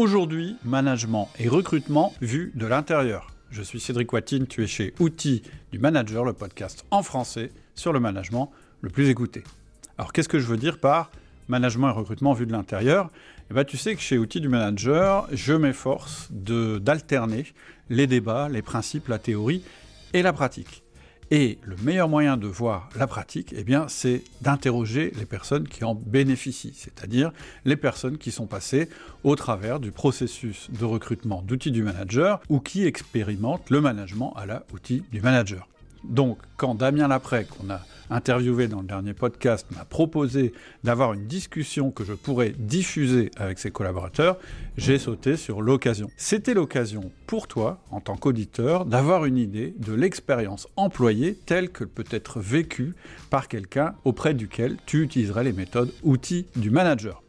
Aujourd'hui, management et recrutement vu de l'intérieur. Je suis Cédric Watine, tu es chez Outils du Manager, le podcast en français sur le management le plus écouté. Alors qu'est-ce que je veux dire par management et recrutement vu de l'intérieur? Eh ben, Tu sais que chez Outils du Manager, je m'efforce d'alterner les débats, les principes, la théorie et la pratique. Et le meilleur moyen de voir la pratique, eh c'est d'interroger les personnes qui en bénéficient, c'est-à-dire les personnes qui sont passées au travers du processus de recrutement d'outils du manager ou qui expérimentent le management à la outil du manager. Donc, quand Damien Lapré, qu'on a interviewé dans le dernier podcast, m'a proposé d'avoir une discussion que je pourrais diffuser avec ses collaborateurs, j'ai sauté sur l'occasion. C'était l'occasion pour toi, en tant qu'auditeur, d'avoir une idée de l'expérience employée telle que peut être vécue par quelqu'un auprès duquel tu utiliserais les méthodes outils du manager.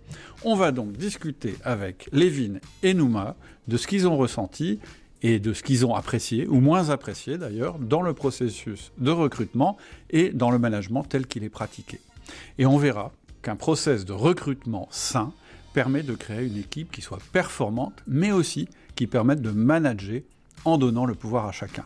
On va donc discuter avec Lévin et Nouma de ce qu'ils ont ressenti et de ce qu'ils ont apprécié, ou moins apprécié d'ailleurs, dans le processus de recrutement et dans le management tel qu'il est pratiqué. Et on verra qu'un process de recrutement sain permet de créer une équipe qui soit performante, mais aussi qui permette de manager en donnant le pouvoir à chacun.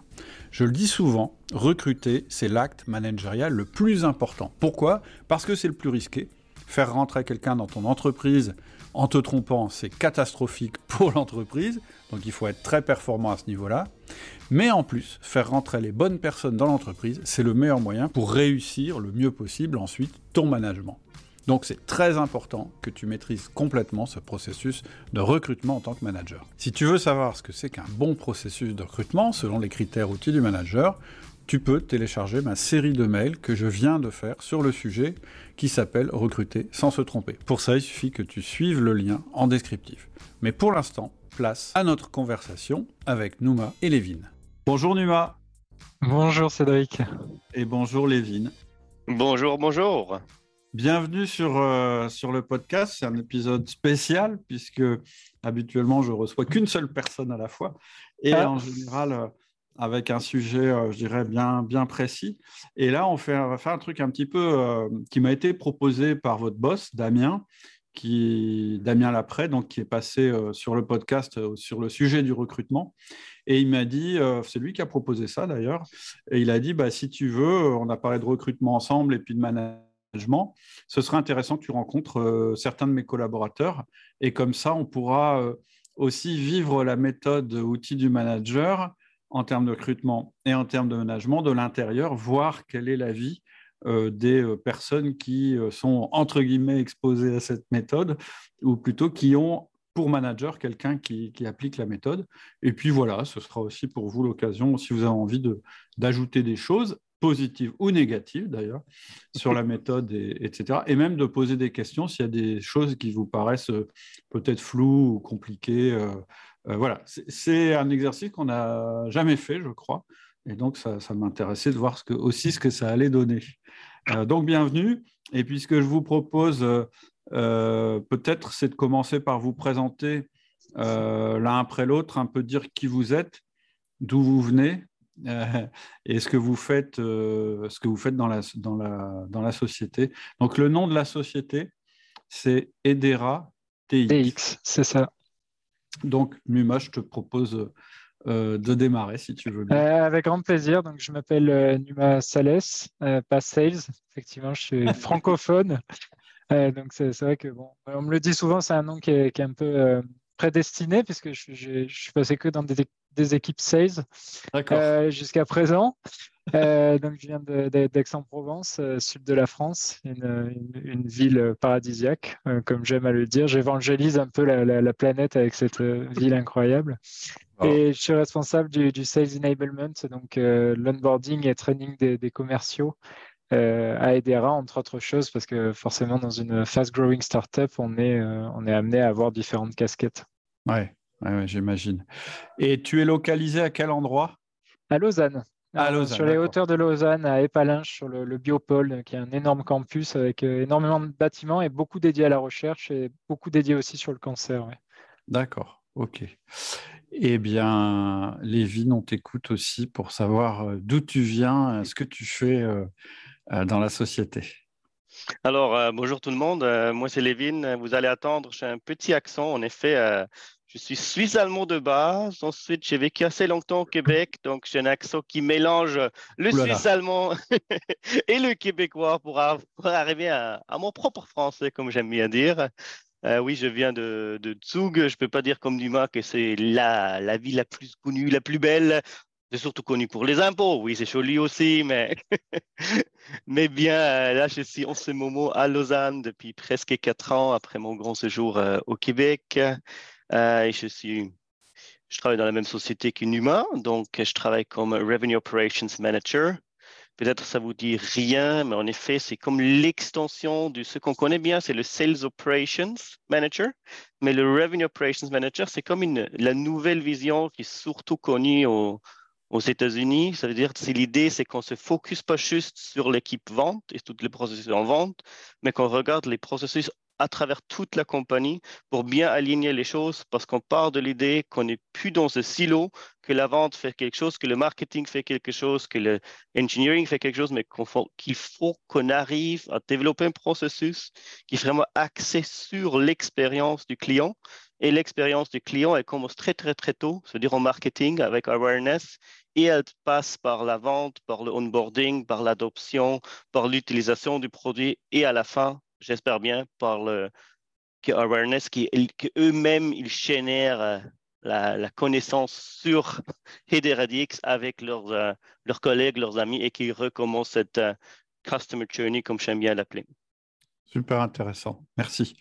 Je le dis souvent, recruter, c'est l'acte managérial le plus important. Pourquoi? Parce que c'est le plus risqué. Faire rentrer quelqu'un dans ton entreprise en te trompant, c'est catastrophique pour l'entreprise, donc il faut être très performant à ce niveau-là. Mais en plus, faire rentrer les bonnes personnes dans l'entreprise, c'est le meilleur moyen pour réussir le mieux possible ensuite ton management. Donc c'est très important que tu maîtrises complètement ce processus de recrutement en tant que manager. Si tu veux savoir ce que c'est qu'un bon processus de recrutement selon les critères outils du manager, tu peux télécharger ma série de mails que je viens de faire sur le sujet qui s'appelle Recruter sans se tromper. Pour ça, il suffit que tu suives le lien en descriptif. Mais pour l'instant, place à notre conversation avec Nouma et Lévin. Bonjour Numa. Bonjour Cédric. Et bonjour Lévin. Bonjour, bonjour. Bienvenue sur, euh, sur le podcast. C'est un épisode spécial puisque habituellement je reçois qu'une seule personne à la fois. Et ah. en général, euh, avec un sujet, euh, je dirais, bien, bien précis. Et là, on, va faire un truc un petit peu qui m'a été proposé par votre boss, Damien, qui, Damien Lapré, donc, qui est passé euh, sur le podcast euh, sur le sujet du recrutement. Et il m'a dit, euh, c'est lui qui a proposé ça d'ailleurs, et il a dit, bah, si tu veux, on a parlé de recrutement ensemble et puis de management, ce serait intéressant que tu rencontres certains de mes collaborateurs, et comme ça, on pourra aussi vivre la méthode outil du manager en termes de recrutement et en termes de management de l'intérieur, voir quelle est la vie euh, des euh, personnes qui euh, sont entre guillemets exposées à cette méthode, ou plutôt qui ont pour manager quelqu'un qui, applique la méthode. Et puis voilà, ce sera aussi pour vous l'occasion, si vous avez envie d'ajouter des choses, positives ou négatives d'ailleurs, sur la méthode, et, etc. Et même de poser des questions s'il y a des choses qui vous paraissent peut-être floues ou compliquées. Voilà, c'est un exercice qu'on n'a jamais fait, je crois. Et donc, ça, m'intéressait de voir aussi ce que ça allait donner. Euh, donc, bienvenue. Et puis, ce que je vous propose, euh, euh, peut-être, c'est de commencer par vous présenter l'un après l'autre, un peu dire qui vous êtes, d'où vous venez et ce que vous faites, ce que vous faites dans, la, dans, la, dans la société. Donc, le nom de la société, c'est Edera TX. TX, c'est ça. Donc, Numa, je te propose euh, de démarrer si tu veux bien. Euh, avec grand plaisir. Donc, je m'appelle euh, Numa Sales, pas Sales. Effectivement, je suis francophone. donc, c'est vrai que, bon, on me le dit souvent, c'est un nom qui est, un peu prédestiné puisque je, je, suis passé que dans des, équipes sales jusqu'à présent. donc, je viens d'Aix-en-Provence, sud de la France, une, ville paradisiaque, comme j'aime à le dire. J'évangélise un peu la, planète avec cette ville incroyable. Et je suis responsable du, Sales Enablement, donc euh, l'onboarding et training des, commerciaux euh, à Edera, entre autres choses, parce que forcément, dans une fast-growing startup, on est, euh, on est amené à avoir différentes casquettes. Ouais, ouais, j'imagine. Et tu es localisé à quel endroit? À Lausanne. À Lausanne, sur les hauteurs de Lausanne, à Épalinges, sur le, Biopôle, qui est un énorme campus avec énormément de bâtiments et beaucoup dédiés à la recherche et beaucoup dédiés aussi sur le cancer. D'accord, ok. Eh bien, Lévin, on t'écoute aussi pour savoir euh, d'où tu viens, ce que tu fais euh, euh, dans la société. Alors, bonjour tout le monde. moi, c'est Lévin. Vous allez attendre, j'ai un petit accent. En effet, Je suis suisse-allemand de base. Ensuite, j'ai vécu assez longtemps au Québec, donc j'ai un accent qui mélange le suisse-allemand et le québécois pour, arriver à, mon propre français, comme j'aime bien dire. Euh, oui, je viens de, de Zug. Je ne peux pas dire comme Dumas que c'est la, la ville la plus connue, la plus belle. C'est surtout connu pour les impôts. Oui, c'est joli aussi, mais, mais bien, euh, là, je suis en ce moment à Lausanne depuis presque quatre ans après mon grand séjour euh, au Québec. Et je suis je travaille dans la même société qu'Inuma, donc je travaille comme Revenue Operations Manager Peut-être ça vous dit rien, mais en effet, c'est comme l'extension de ce qu'on connaît bien, c'est le Sales Operations Manager. Mais le Revenue Operations Manager, c'est comme une, la nouvelle vision qui est surtout connue aux États-Unis. Ça veut dire que l'idée, c'est qu'on ne se focus pas juste sur l'équipe vente et tous les processus en vente, mais qu'on regarde les processus à travers toute la compagnie pour bien aligner les choses parce qu'on part de l'idée qu'on n'est plus dans ce silo, que la vente fait quelque chose, que le marketing fait quelque chose, que le engineering fait quelque chose, mais qu'il faut qu'on arrive à développer un processus qui est vraiment axé sur l'expérience du client. Et l'expérience du client, elle commence très, très, très tôt, c'est-à-dire en marketing avec awareness, et elle passe par la vente, par le onboarding, par l'adoption, par l'utilisation du produit, et à la fin, j'espère bien, par le awareness, qu'eux-mêmes, ils génèrent euh, la, connaissance sur Hederadix avec leurs, euh, leurs collègues, leurs amis, et qu'ils recommencent cette euh, customer journey, comme j'aime bien l'appeler. Super intéressant. Merci.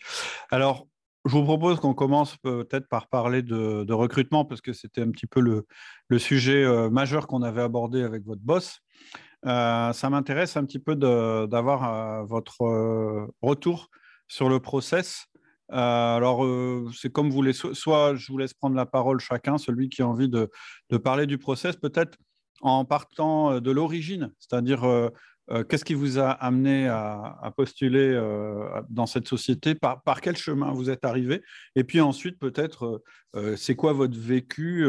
Alors, je vous propose qu'on commence peut-être par parler de, recrutement, parce que c'était un petit peu le, le sujet majeur qu'on avait abordé avec votre boss. Euh, ça m'intéresse un petit peu d'avoir euh, votre euh, retour sur le process. alors, c'est comme vous voulez, soit je vous laisse prendre la parole chacun, celui qui a envie de, parler du process, peut-être en partant de l'origine, c'est-à-dire qu'est-ce qui vous a amené à, postuler dans cette société, par, par, quel chemin vous êtes arrivé, et puis ensuite peut-être c'est quoi votre vécu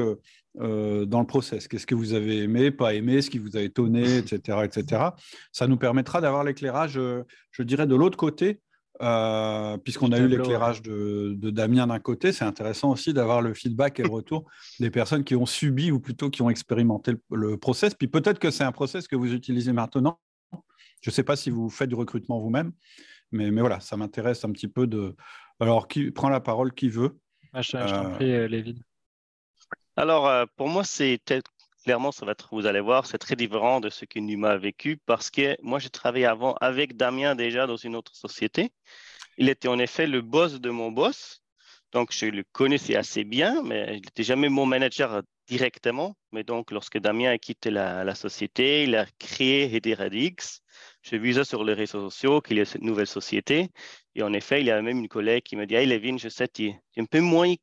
euh, dans le process? Qu'est-ce que vous avez aimé, pas aimé, ce qui vous a étonné, etc. etc. Ça nous permettra d'avoir l'éclairage, euh, je dirais, de l'autre côté, euh, puisqu'on a eu l'éclairage de, Damien d'un côté. C'est intéressant aussi d'avoir le feedback et le retour des personnes qui ont subi ou plutôt qui ont expérimenté le, process. Puis peut-être que c'est un process que vous utilisez maintenant. Je ne sais pas si vous faites du recrutement vous-même, mais, mais voilà, ça m'intéresse un petit peu de. Alors, qui prend la parole, qui veut ah, Je, t'en prie, Lévin. Alors, euh, pour moi, c'est clairement, ça va être, vous allez voir, c'est très différent de ce que Numa a vécu parce que moi, j'ai travaillé avant avec Damien déjà dans une autre société. Il était en effet le boss de mon boss. Donc, je le connaissais assez bien, mais il n'était jamais mon manager directement. Mais donc, lorsque Damien a quitté la, société, il a créé Hederadix. J'ai vu ça sur les réseaux sociaux qu'il y a cette nouvelle société. Et en effet, il y a même une collègue qui me dit Hey, Levin, je sais, tu es un peu moins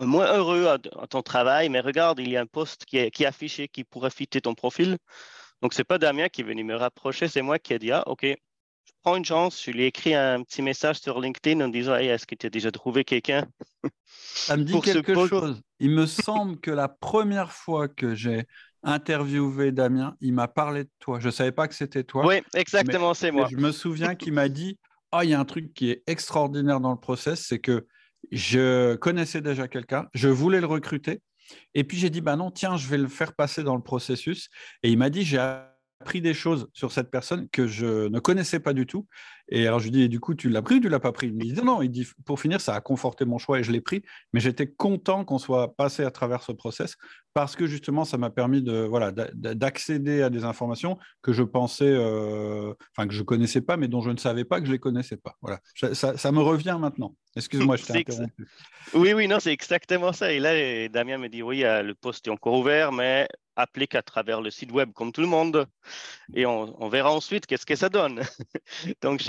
moins heureux à, ton travail, mais regarde, il y a un poste qui est, qui affiché qui pourrait fitter ton profil. Donc, ce n'est pas Damien qui est venu me rapprocher, c'est moi qui ai dit, ah, OK, je prends une chance. Je lui ai écrit un petit message sur LinkedIn en disant, est-ce que tu as déjà trouvé quelqu'un? Ça me dit quelque chose. Il me semble que la première fois que j'ai interviewé Damien, il m'a parlé de toi. Je ne savais pas que c'était toi. Oui, exactement, c'est moi. Je me souviens qu'il m'a dit, ah, il y a un truc qui est extraordinaire dans le process, c'est que je connaissais déjà quelqu'un, je voulais le recruter. Et puis j'ai dit, bah non, tiens, je vais le faire passer dans le processus. Et il m'a dit, j'ai appris des choses sur cette personne que je ne connaissais pas du tout. Et alors je lui dis, du coup, tu l'as pris ou tu l'as pas pris? Il me dit, non, non, il dit, pour finir, ça a conforté mon choix et je l'ai pris. Mais j'étais content qu'on soit passé à travers ce process parce que justement, ça m'a permis de voilà d'accéder à des informations que je pensais, euh, enfin que je connaissais pas, mais dont je ne savais pas que je les connaissais pas. Voilà, ça, me revient maintenant. Excuse-moi, je t'ai interrompu. Oui, oui, non, c'est exactement ça. Et là, Damien me dit, oui, euh, le poste est encore ouvert, mais applique à travers le site web comme tout le monde. Et on, verra ensuite qu'est-ce que ça donne. Donc,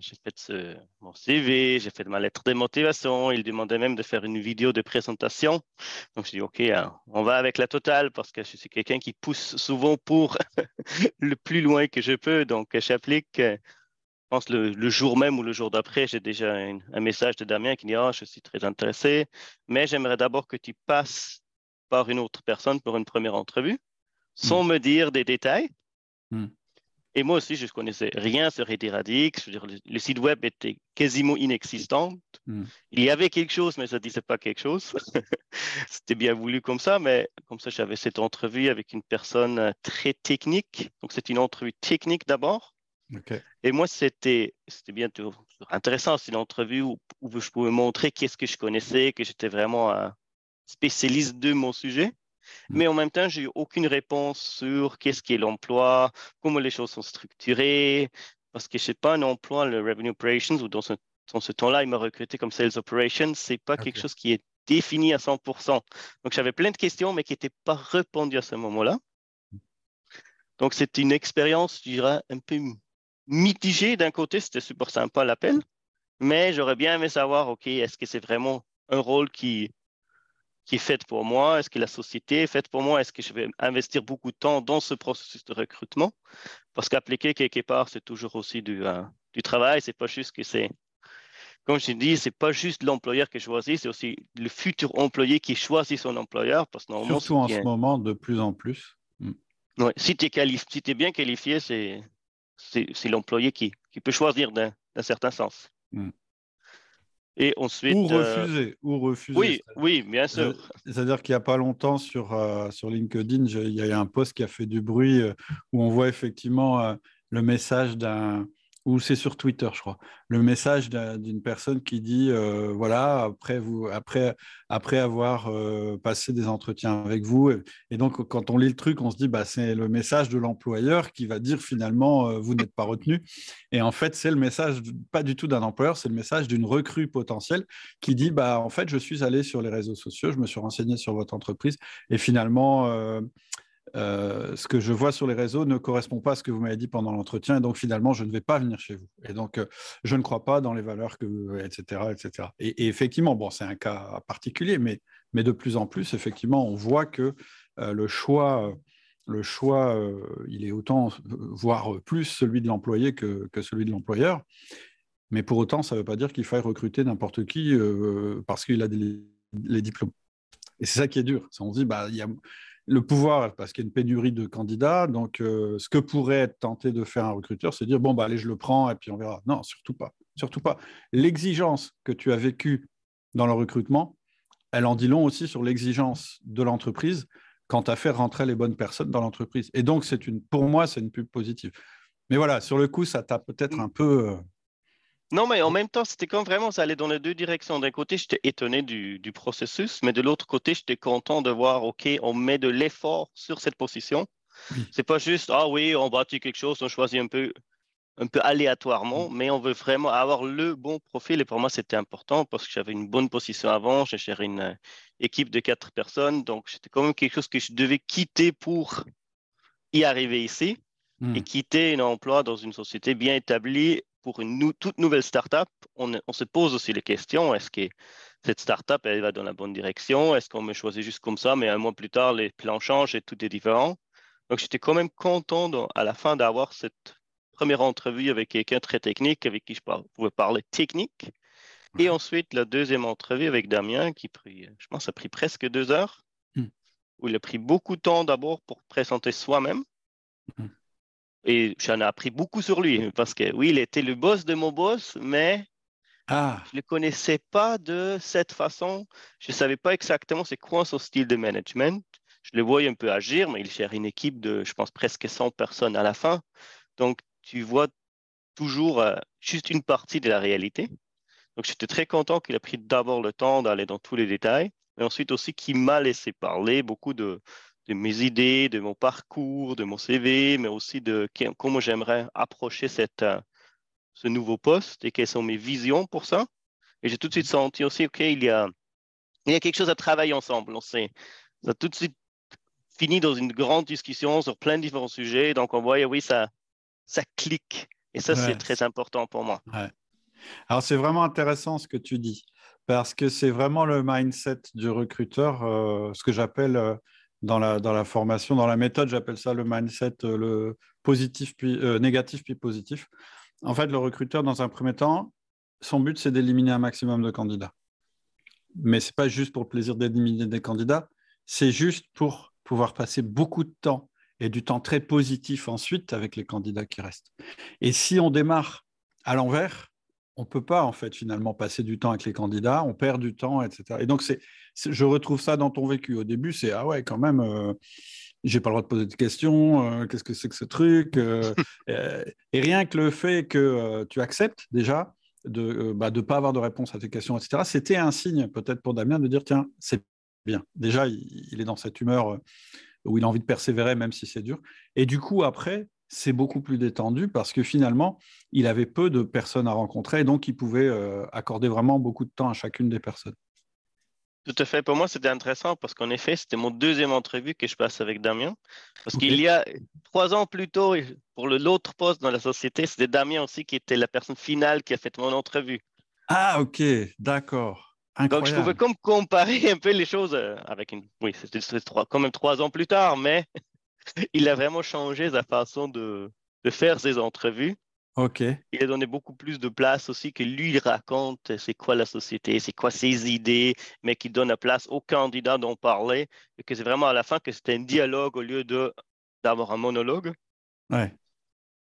j'ai fait ce, mon CV, j'ai fait ma lettre de motivation. Il demandait même de faire une vidéo de présentation. Donc, je dis, OK, hein, on va avec la totale parce que je suis quelqu'un qui pousse souvent pour le plus loin que je peux. Donc, j'applique. Je pense le, le, jour même ou le jour d'après, j'ai déjà un message de Damien qui dit oh, Je suis très intéressé, mais j'aimerais d'abord que tu passes par une autre personne pour une première entrevue, sans hmm. me dire des détails. Hmm. Et moi aussi, je ne connaissais rien sur Heteradix. Je veux dire, le, site web était quasiment inexistant. Hmm. Il y avait quelque chose, mais ça ne disait pas quelque chose. C'était bien voulu comme ça, mais comme ça, j'avais cette entrevue avec une personne très technique. Donc, c'est une entrevue technique d'abord. Et moi, c'était bien intéressant. C'est une entrevue où, où, je pouvais montrer qu'est-ce que je connaissais, que j'étais vraiment un spécialiste de mon sujet. Mm. Mais en même temps, j'ai eu aucune réponse sur qu'est-ce qui est l'emploi, comment les choses sont structurées, parce que je sais pas un emploi, le Revenue Operations, ou dans ce, ce temps-là, il m'a recruté comme Sales Operations, c'est pas quelque chose qui est défini à 100%. Donc, j'avais plein de questions, mais qui n'étaient pas répondues à ce moment-là. Donc, c'était une expérience, je dirais, un peu mitigée. D'un côté, c'était super sympa l'appel, mais j'aurais bien aimé savoir, OK, est-ce que c'est vraiment un rôle qui, qui est faite pour moi? Est-ce que la société est faite pour moi? Est-ce que je vais investir beaucoup de temps dans ce processus de recrutement? Parce qu'appliquer quelque part, c'est toujours aussi du, euh, du travail. C'est pas juste que c'est, comme je dis, c'est pas juste l'employeur qui choisit, c'est aussi le futur employé qui choisit son employeur. Parce que Surtout en ce moment, de plus en plus. Mm. Ouais, si tu es, si es, bien qualifié, c'est, c'est, l'employé qui, qui, peut choisir d'un, certain sens. Mm. Et ensuite, ou euh, refuser, ou refuser. Oui, oui, bien sûr. C'est-à-dire qu'il n'y a pas longtemps sur, euh, sur LinkedIn, il y a un post qui a fait du bruit euh, où on voit effectivement le message d'un ou c'est sur Twitter, je crois, le message d'une personne qui dit euh, voilà, après, vous, après, après avoir euh, passé des entretiens avec vous, et, donc quand on lit le truc, on se dit bah, c'est le message de l'employeur qui va dire finalement euh, vous n'êtes pas retenu. Et en fait, c'est le message pas du tout d'un employeur, c'est le message d'une recrue potentielle qui dit bah, en fait, je suis allé sur les réseaux sociaux, je me suis renseigné sur votre entreprise, et finalement, euh, ce que je vois sur les réseaux ne correspond pas à ce que vous m'avez dit pendant l'entretien, et donc finalement, je ne vais pas venir chez vous. Et donc, euh, je ne crois pas dans les valeurs que, etc., etc. Et, effectivement, bon, c'est un cas particulier, mais, mais de plus en plus, effectivement, on voit que euh, le choix, le choix, il est autant, voire plus celui de l'employé que, que, celui de l'employeur. Mais pour autant, ça ne veut pas dire qu'il faille recruter n'importe qui parce qu'il a les diplômes. Et c'est ça qui est dur. On se dit, bah, il y a le pouvoir, parce qu'il y a une pénurie de candidats. Donc, euh, ce que pourrait être tenté de faire un recruteur, c'est dire bon, bah, allez, je le prends et puis on verra. Non, surtout pas. Surtout pas. L'exigence que tu as vécue dans le recrutement, elle en dit long aussi sur l'exigence de l'entreprise quant à faire rentrer les bonnes personnes dans l'entreprise. Et donc, c'est une, pour moi, c'est une pub positive. Mais voilà, sur le coup, ça t'a peut-être un peu. Non, mais en même temps, c'était comme vraiment, ça allait dans les deux directions. D'un côté, j'étais étonné du, processus, mais de l'autre côté, j'étais content de voir, OK, on met de l'effort sur cette position. C'est pas juste, ah oui, on bâtit quelque chose, on choisit un peu, un peu aléatoirement, mais on veut vraiment avoir le bon profil. Et pour moi, c'était important parce que j'avais une bonne position avant. J'ai géré une euh, équipe de quatre personnes. Donc, c'était quand même quelque chose que je devais quitter pour y arriver ici et hmm. quitter un emploi dans une société bien établie pour une toute nouvelle startup, on, on se pose aussi les questions. Est-ce que cette startup, elle va dans la bonne direction? Est-ce qu'on me choisit juste comme ça, mais un mois plus tard, les plans changent et tout est différent? Donc, j'étais quand même content à la fin d'avoir cette première entrevue avec quelqu'un très technique, avec qui je pouvais parler technique. Et ensuite, la deuxième entrevue avec Damien, qui pris, je pense, a pris presque deux heures, hmm. où il a pris beaucoup de temps d'abord pour présenter soi-même. Hmm. Et j'en ai appris beaucoup sur lui parce que oui, il était le boss de mon boss, mais ah. je ne le connaissais pas de cette façon. Je ne savais pas exactement c'est quoi son style de management. Je le voyais un peu agir, mais il gère une équipe de, je pense, presque 100 personnes à la fin. Donc, tu vois toujours euh, juste une partie de la réalité. Donc, j'étais très content qu'il a pris d'abord le temps d'aller dans tous les détails, mais ensuite aussi qu'il m'a laissé parler beaucoup de, de mes idées, de mon parcours, de mon CV, mais aussi de comment j'aimerais approcher cette, euh, ce nouveau poste et quelles sont mes visions pour ça. Et j'ai tout de suite senti aussi, OK, il y a, il y a quelque chose à travailler ensemble. On sait, ça a tout de suite fini dans une grande discussion sur plein de différents sujets. Donc, on voit, oui, ça, ça clique. Et ça, c'est très important pour moi. Alors, c'est vraiment intéressant ce que tu dis, parce que c'est vraiment le mindset du recruteur, euh, ce que j'appelle euh, dans la, dans la formation, dans la méthode, j'appelle ça le mindset, euh, le positif puis euh, négatif puis positif. En fait, le recruteur, dans un premier temps, son but, c'est d'éliminer un maximum de candidats. Mais ce n'est pas juste pour le plaisir d'éliminer des candidats, c'est juste pour pouvoir passer beaucoup de temps et du temps très positif ensuite avec les candidats qui restent. Et si on démarre à l'envers, on ne peut pas en fait finalement passer du temps avec les candidats, on perd du temps, etc. Et donc c'est, je retrouve ça dans ton vécu. Au début, c'est ah ouais quand même, euh, j'ai pas le droit de poser de questions, euh, qu'est-ce que c'est que ce truc euh, Et rien que le fait que tu acceptes déjà de ne bah, pas avoir de réponse à tes questions, etc. C'était un signe peut-être pour Damien de dire tiens c'est bien. Déjà il, il est dans cette humeur où il a envie de persévérer même si c'est dur. Et du coup après c'est beaucoup plus détendu parce que finalement, il avait peu de personnes à rencontrer et donc il pouvait euh, accorder vraiment beaucoup de temps à chacune des personnes. Tout à fait. Pour moi, c'était intéressant parce qu'en effet, c'était mon deuxième entrevue que je passe avec Damien. Parce qu'il y a trois ans plus tôt, pour l'autre poste dans la société, c'était Damien aussi qui était la personne finale qui a fait mon entrevue. Ah, ok, d'accord. Donc, je pouvais comme comparer un peu les choses euh, avec une. Oui, c'était quand même trois ans plus tard, mais il a vraiment changé sa façon de, faire ses entrevues. OK. Il a donné beaucoup plus de place aussi que lui, il raconte c'est quoi la société, c'est quoi ses idées, mais qui donne la place au candidat d'en parler et que c'est vraiment à la fin que c'était un dialogue au lieu de d'avoir un monologue. Ouais.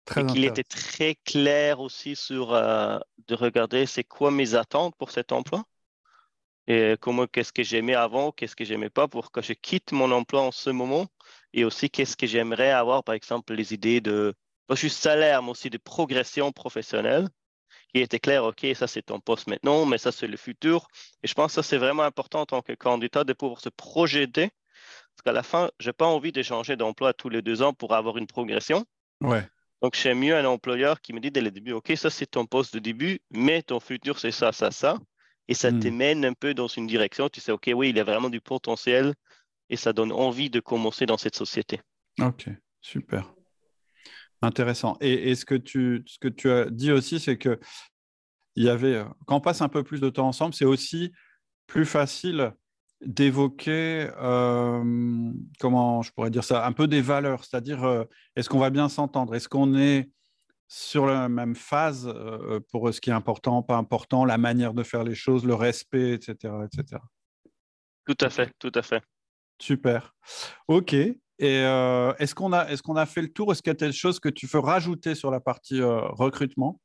Très et qu'il était très clair aussi sur euh, de regarder c'est quoi mes attentes pour cet emploi et comment qu'est-ce que j'aimais avant, qu'est-ce que j'aimais pas pour que je quitte mon emploi en ce moment et aussi qu'est-ce que j'aimerais avoir, par exemple, les idées de, pas juste salaire, mais aussi de progression professionnelle, qui était clair, OK, ça c'est ton poste maintenant, mais ça c'est le futur. Et je pense que ça c'est vraiment important en tant que candidat de pouvoir se projeter, parce qu'à la fin, je n'ai pas envie de changer d'emploi tous les deux ans pour avoir une progression. Ouais. Donc, j'aime mieux un employeur qui me dit dès le début, OK, ça c'est ton poste de début, mais ton futur c'est ça, ça, ça. Et ça te hmm. mène un peu dans une direction. Tu sais, OK, oui, il y a vraiment du potentiel et ça donne envie de commencer dans cette société. Ok, super. Intéressant. Et, ce, que tu, ce que tu as dit aussi, c'est que il y avait, euh, quand on passe un peu plus de temps ensemble, c'est aussi plus facile d'évoquer, euh, comment je pourrais dire ça, un peu des valeurs, c'est-à-dire euh, est-ce qu'on va bien s'entendre, est-ce qu'on est sur la même phase pour ce qui est important, pas important, la manière de faire les choses, le respect, etc. etc. Tout à fait, tout à fait. Super. OK. Et euh, est-ce qu'on a, est a fait le tour? Est-ce qu'il y a quelque chose que tu veux rajouter sur la partie euh, recrutement?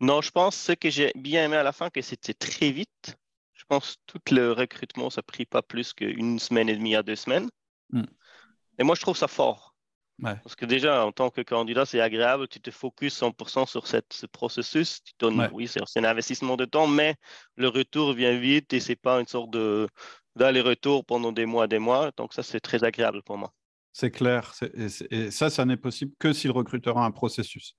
Non, je pense ce que j'ai bien aimé à la fin, que c'était très vite. Je pense que tout le recrutement, ça n'a pris pas plus qu'une semaine et demie à deux semaines. Hmm. Et moi, je trouve ça fort. Parce que déjà, en tant que candidat, c'est agréable, tu te focuses 100% sur cette, ce processus. Tu donnes, Oui, c'est un investissement de temps, mais le retour vient vite et ce n'est pas une sorte de, d'aller-retour pendant des mois, des mois. Donc ça, c'est très agréable pour moi. C'est clair. et, ça, ça n'est possible que si le recruteur a un processus.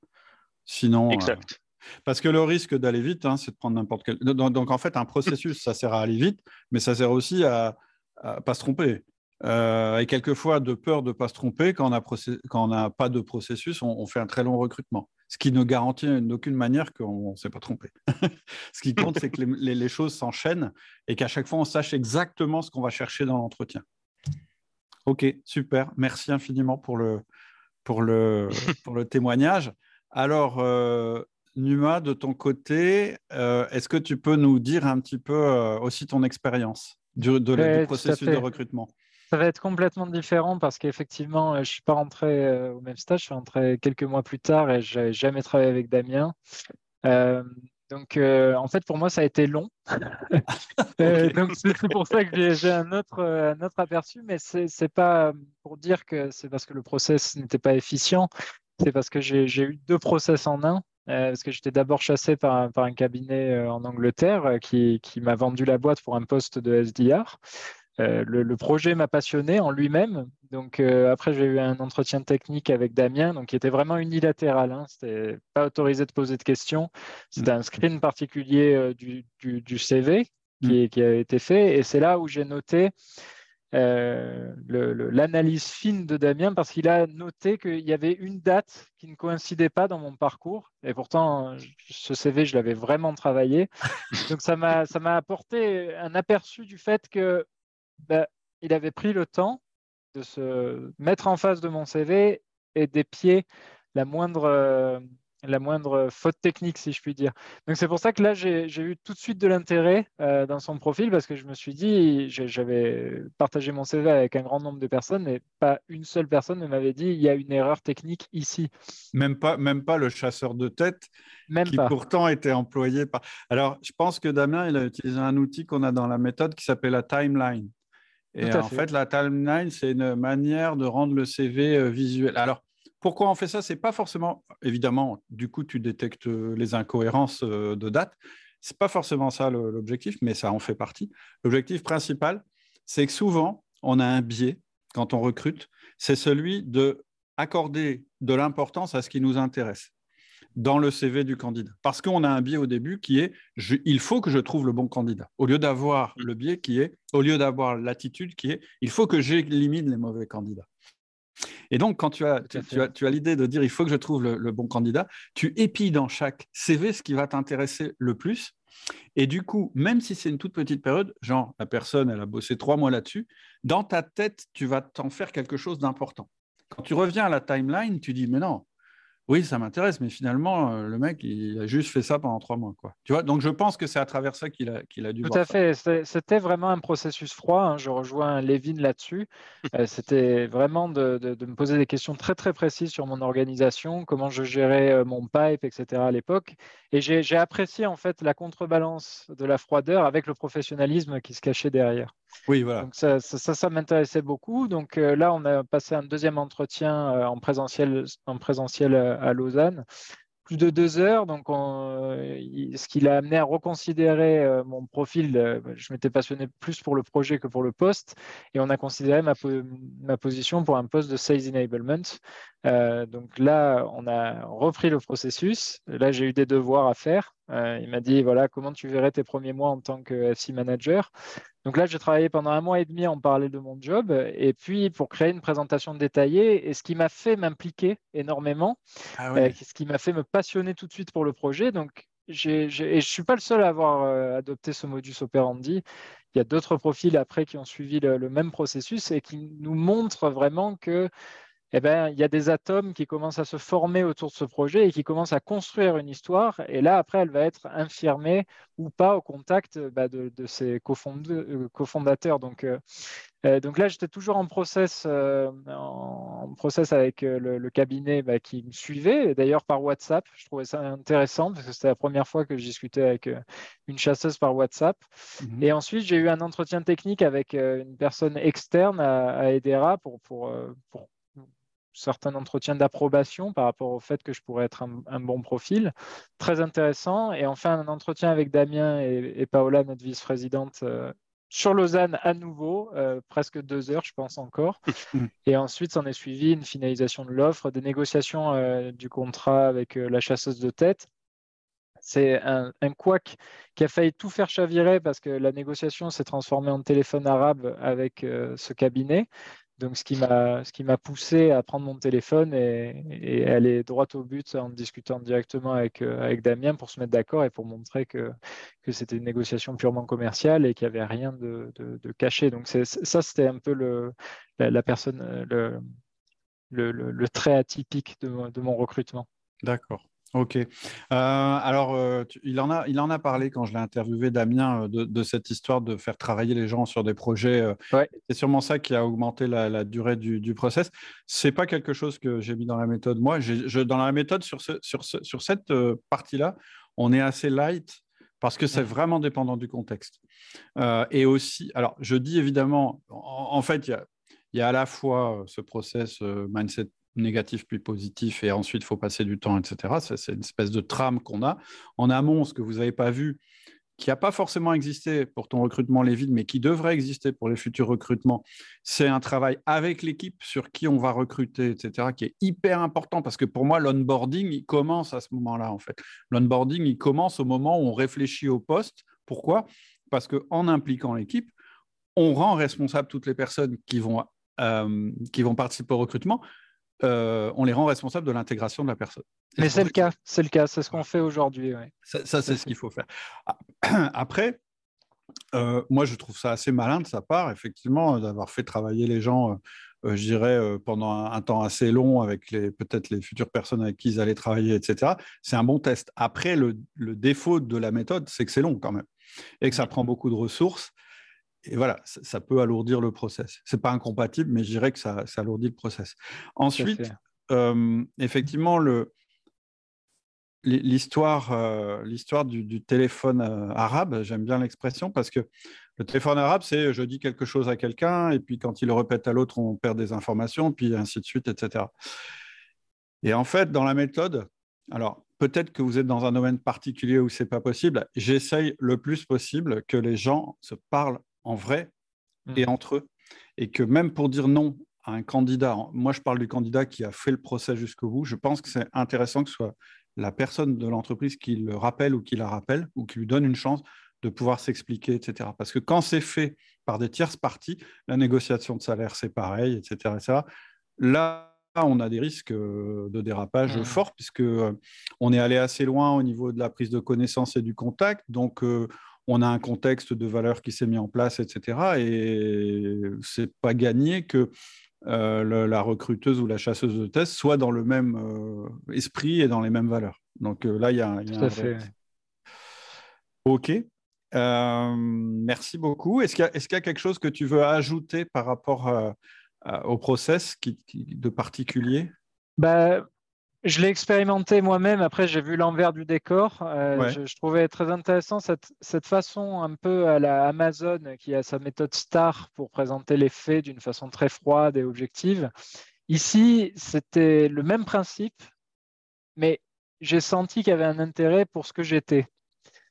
Sinon. Euh, exact. parce que le risque d'aller vite, hein, c'est de prendre n'importe quel. Donc, en fait, un processus, ça sert à aller vite, mais ça sert aussi à ne pas se tromper. Euh, et quelquefois, de peur de ne pas se tromper, quand on n'a pas de processus, on, fait un très long recrutement. Ce qui ne garantit d'aucune manière qu'on ne s'est pas trompé. ce qui compte, c'est que les, choses s'enchaînent et qu'à chaque fois, on sache exactement ce qu'on va chercher dans l'entretien. Ok, super. Merci infiniment pour le, pour le, pour le témoignage. Alors, euh, Numa, de ton côté, euh, est-ce que tu peux nous dire un petit peu aussi ton expérience du, du processus de recrutement? Ça va être complètement différent parce qu'effectivement, euh, je ne suis pas rentré euh, au même stage, je suis rentré quelques mois plus tard et je n'avais jamais travaillé avec Damien. Euh, donc, en fait, pour moi, ça a été long. donc, c'est pour ça que j'ai un autre, un autre aperçu, mais ce n'est pas pour dire que c'est parce que le process n'était pas efficient, c'est parce que j'ai eu deux process en un. parce que j'étais d'abord chassé par, par, un cabinet en Angleterre qui, qui m'a vendu la boîte pour un poste de SDR. Euh, le, projet m'a passionné en lui-même. Donc euh, après, j'ai eu un entretien technique avec Damien, donc qui était vraiment unilatéral. Hein. C'était pas autorisé de poser de questions. C'était mm. un screen particulier euh, du, CV mm. qui, a été fait, et c'est là où j'ai noté l'analyse fine de Damien parce qu'il a noté qu'il y avait une date qui ne coïncidait pas dans mon parcours. Et pourtant, ce CV, je l'avais vraiment travaillé. Donc ça m'a apporté un aperçu du fait que bah, il avait pris le temps de se mettre en face de mon CV et d'épier la moindre, euh, la moindre faute technique, si je puis dire. Donc c'est pour ça que là, j'ai eu tout de suite de l'intérêt euh, dans son profil parce que je me suis dit, j'avais partagé mon CV avec un grand nombre de personnes, mais pas une seule personne ne m'avait dit, il y a une erreur technique ici. Même pas, même pas le chasseur de tête même qui pourtant était employé par... Alors, je pense que Damien, il a utilisé un outil qu'on a dans la méthode qui s'appelle la timeline. Et en fait. la timeline, c'est une manière de rendre le CV euh, visuel. Alors, pourquoi on fait ça? C'est pas forcément, évidemment, du coup, tu détectes euh, les incohérences euh, de date. C'est pas forcément ça l'objectif, mais ça en fait partie. L'objectif principal, c'est que souvent, on a un biais quand on recrute, c'est celui de accorder de l'importance à ce qui nous intéresse dans le CV du candidat. Parce qu'on a un biais au début qui est il faut que je trouve le bon candidat. Au lieu d'avoir le biais qui est, au lieu d'avoir l'attitude qui est il faut que j'élimine les mauvais candidats. Et donc, quand tu as, tu, as, tu as l'idée de dire il faut que je trouve le, bon candidat, tu épilles dans chaque CV ce qui va t'intéresser le plus. Et du coup, même si c'est une toute petite période, genre la personne, elle a bossé trois mois là-dessus, dans ta tête, tu vas t'en faire quelque chose d'important. Quand tu reviens à la timeline, tu dis, mais non, oui, ça m'intéresse, mais finalement, euh, le mec, il a juste fait ça pendant trois mois. Quoi. Tu vois Donc, je pense que c'est à travers ça qu'il a, qu'il a dû Tout à fait. C'était vraiment un processus froid. Hein. Je rejoins Lévin là-dessus. Euh, c'était vraiment de, de, me poser des questions très, très précises sur mon organisation, comment je gérais euh, mon pipe, etc. à l'époque. Et j'ai apprécié, en fait, la contrebalance de la froideur avec le professionnalisme qui se cachait derrière. Oui, voilà. Donc ça, ça, m'intéressait beaucoup. Donc euh, là, on a passé un deuxième entretien euh, en présentiel, en présentiel euh, à Lausanne plus de deux heures. Donc, ce qui l'a amené à reconsidérer mon profil. je m'étais passionné plus pour le projet que pour le poste. Et on a considéré ma, ma position pour un poste de Sales Enablement. donc là, on a repris le processus. Là, j'ai eu des devoirs à faire. Il m'a dit, voilà, comment tu verrais tes premiers mois en tant que FC manager? Donc là, j'ai travaillé pendant un mois et demi en parler de mon job et puis pour créer une présentation détaillée et ce qui m'a fait m'impliquer énormément, ah euh, ce qui m'a fait me passionner tout de suite pour le projet. Donc, et je ne suis pas le seul à avoir euh, adopté ce modus operandi. Il y a d'autres profils après qui ont suivi le, même processus et qui nous montrent vraiment que eh ben, il y a des atomes qui commencent à se former autour de ce projet et qui commencent à construire une histoire. Et là, après, elle va être infirmée ou pas au contact bah, de, de, ses euh, cofondateurs. Donc, euh, euh, donc là, j'étais toujours en process, en process avec le, cabinet bah, qui me suivait, d'ailleurs par WhatsApp. Je trouvais ça intéressant parce que c'était la première fois que je discutais avec une chasseuse par WhatsApp. Mhm. Et ensuite, j'ai eu un entretien technique avec une personne externe à, à Edera pour, pour, pour certains entretiens d'approbation par rapport au fait que je pourrais être un, bon profil. Très intéressant. Et enfin, un entretien avec Damien et, Paola, notre vice-présidente, euh, sur Lausanne à nouveau, euh, presque deux heures, je pense encore. Et ensuite, s'en est suivi une finalisation de l'offre, des négociations euh, du contrat avec la chasseuse de tête. C'est un, un couac qui a failli tout faire chavirer parce que la négociation s'est transformée en téléphone arabe avec ce cabinet. Donc, ce qui m'a, poussé à prendre mon téléphone et, aller droit au but en discutant directement avec, euh, avec Damien pour se mettre d'accord et pour montrer que, que c'était une négociation purement commerciale et qu'il n'y avait rien de, de, caché. Donc, ça, c'était un peu le, la, personne, le, le, le, trait atypique de, de mon recrutement. D'accord. Ok. Euh, alors, euh, il, en a, il en a parlé quand je l'ai interviewé, Damien, euh, de, cette histoire de faire travailler les gens sur des projets. C'est sûrement ça qui a augmenté la, durée du, du process. C'est pas quelque chose que j'ai mis dans la méthode. Moi, je, dans la méthode, sur, ce, sur, ce, sur cette partie-là, on est assez light parce que c'est vraiment dépendant du contexte. et aussi, alors, je dis évidemment, en, fait, il y a, y a, à la fois ce process mindset négatif puis positif, et ensuite il faut passer du temps, etc. C'est une espèce de trame qu'on a. En amont, ce que vous n'avez pas vu, qui n'a pas forcément existé pour ton recrutement Lévin, mais qui devrait exister pour les futurs recrutements, c'est un travail avec l'équipe sur qui on va recruter, etc., qui est hyper important parce que pour moi, l'onboarding, il commence à ce moment-là, en fait. L'onboarding, il commence au moment où on réfléchit au poste. Pourquoi? Parce qu'en impliquant l'équipe, on rend responsable toutes les personnes qui vont, euh, qui vont participer au recrutement, euh, on les rend responsables de l'intégration de la personne. Mais c'est le cas, c'est le cas, c'est ce qu'on fait aujourd'hui. Ça, c'est ce qu'il faut faire. Ah, après, euh, moi, je trouve ça assez malin de sa part, effectivement, d'avoir fait travailler les gens je dirais, pendant un, temps assez long avec peut-être les futures personnes avec qui ils allaient travailler, etc. C'est un bon test. Après, le, défaut de la méthode, c'est que c'est long quand même et que ça prend beaucoup de ressources. Et voilà, ça, peut alourdir le process. Ce n'est pas incompatible, mais je dirais que ça, ça alourdit le process. Ensuite, effectivement, le, l'histoire, euh, l'histoire du, téléphone euh, arabe, j'aime bien l'expression parce que le téléphone arabe, c'est je dis quelque chose à quelqu'un et puis quand il le répète à l'autre, on perd des informations, puis ainsi de suite, etc. Et en fait, dans la méthode, alors peut-être que vous êtes dans un domaine particulier où c'est pas possible, j'essaye le plus possible que les gens se parlent en vrai et mmh. entre eux et que même pour dire non à un candidat, moi je parle du candidat qui a fait le procès jusqu'au bout, je pense que c'est intéressant que ce soit la personne de l'entreprise qui le rappelle ou qui la rappelle ou qui lui donne une chance de pouvoir s'expliquer, etc. Parce que quand c'est fait par des tierces parties, la négociation de salaire, c'est pareil, etc., Là, on a des risques euh, de dérapage mmh. forts puisque euh, on est allé assez loin au niveau de la prise de connaissance et du contact. Donc, euh, on a un contexte de valeur qui s'est mis en place, etc. Et c'est pas gagné que euh, la recruteuse ou la chasseuse de test soit dans le même euh, esprit et dans les mêmes valeurs. Donc euh, là, il y a, un fait. Ok. merci beaucoup. Est-ce qu'il y, a quelque chose que tu veux ajouter par rapport au process qui, de particulier? Bah, je l'ai expérimenté moi-même. Après, j'ai vu l'envers du décor. Euh, je, trouvais très intéressant cette, cette, façon un peu à la Amazon qui a sa méthode STAR pour présenter les faits d'une façon très froide et objective. Ici, c'était le même principe, mais j'ai senti qu'il y avait un intérêt pour ce que j'étais.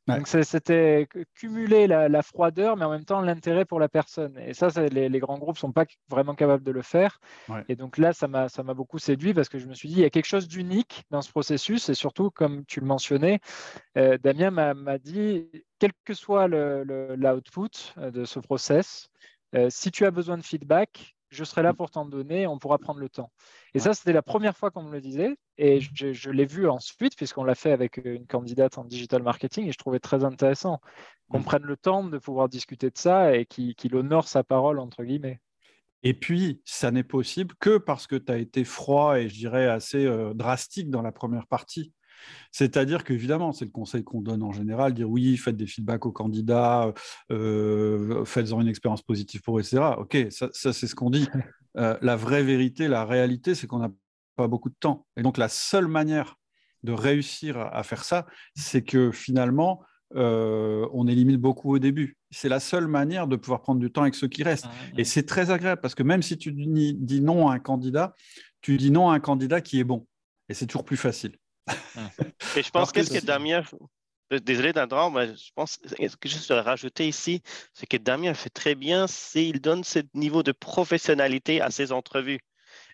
Donc c'était cumuler la, froideur, mais en même temps l'intérêt pour la personne. Et ça, les, grands groupes ne sont pas vraiment capables de le faire. Et donc là, ça m'a beaucoup séduit parce que je me suis dit, il y a quelque chose d'unique dans ce processus. Et surtout, comme tu le mentionnais, euh, Damien m'a dit, quel que soit l'output euh, de ce process, euh, si tu as besoin de feedback, je serai là pour t'en donner, on pourra prendre le temps. Et ça, c'était la première fois qu'on me le disait. Et je, l'ai vu ensuite, puisqu'on l'a fait avec une candidate en digital marketing, et je trouvais très intéressant qu'on mm. prenne le temps de pouvoir discuter de ça et qu'il honore sa parole, entre guillemets. Et puis, ça n'est possible que parce que tu as été froid et je dirais assez euh, drastique dans la première partie. C'est-à-dire qu'évidemment, c'est le conseil qu'on donne en général, dire oui, faites des feedbacks aux candidats, euh, faites-en une expérience positive pour eux, etc. Ok, ça, c'est ce qu'on dit. Euh, la vraie vérité, la réalité, c'est qu'on n'a pas beaucoup de temps. Et donc, la seule manière de réussir à faire ça, c'est que finalement, euh, on élimine beaucoup au début. C'est la seule manière de pouvoir prendre du temps avec ceux qui restent. Ah, Et c'est très agréable parce que même si tu dis non à un candidat, tu dis non à un candidat qui est bon. Et c'est toujours plus facile. Et je pense qu'est-ce que Damien, désolé d'entendre, mais je pense que je serais rajouter ici, c'est que Damien fait très bien, c'est il donne ce niveau de professionnalité à ses entrevues.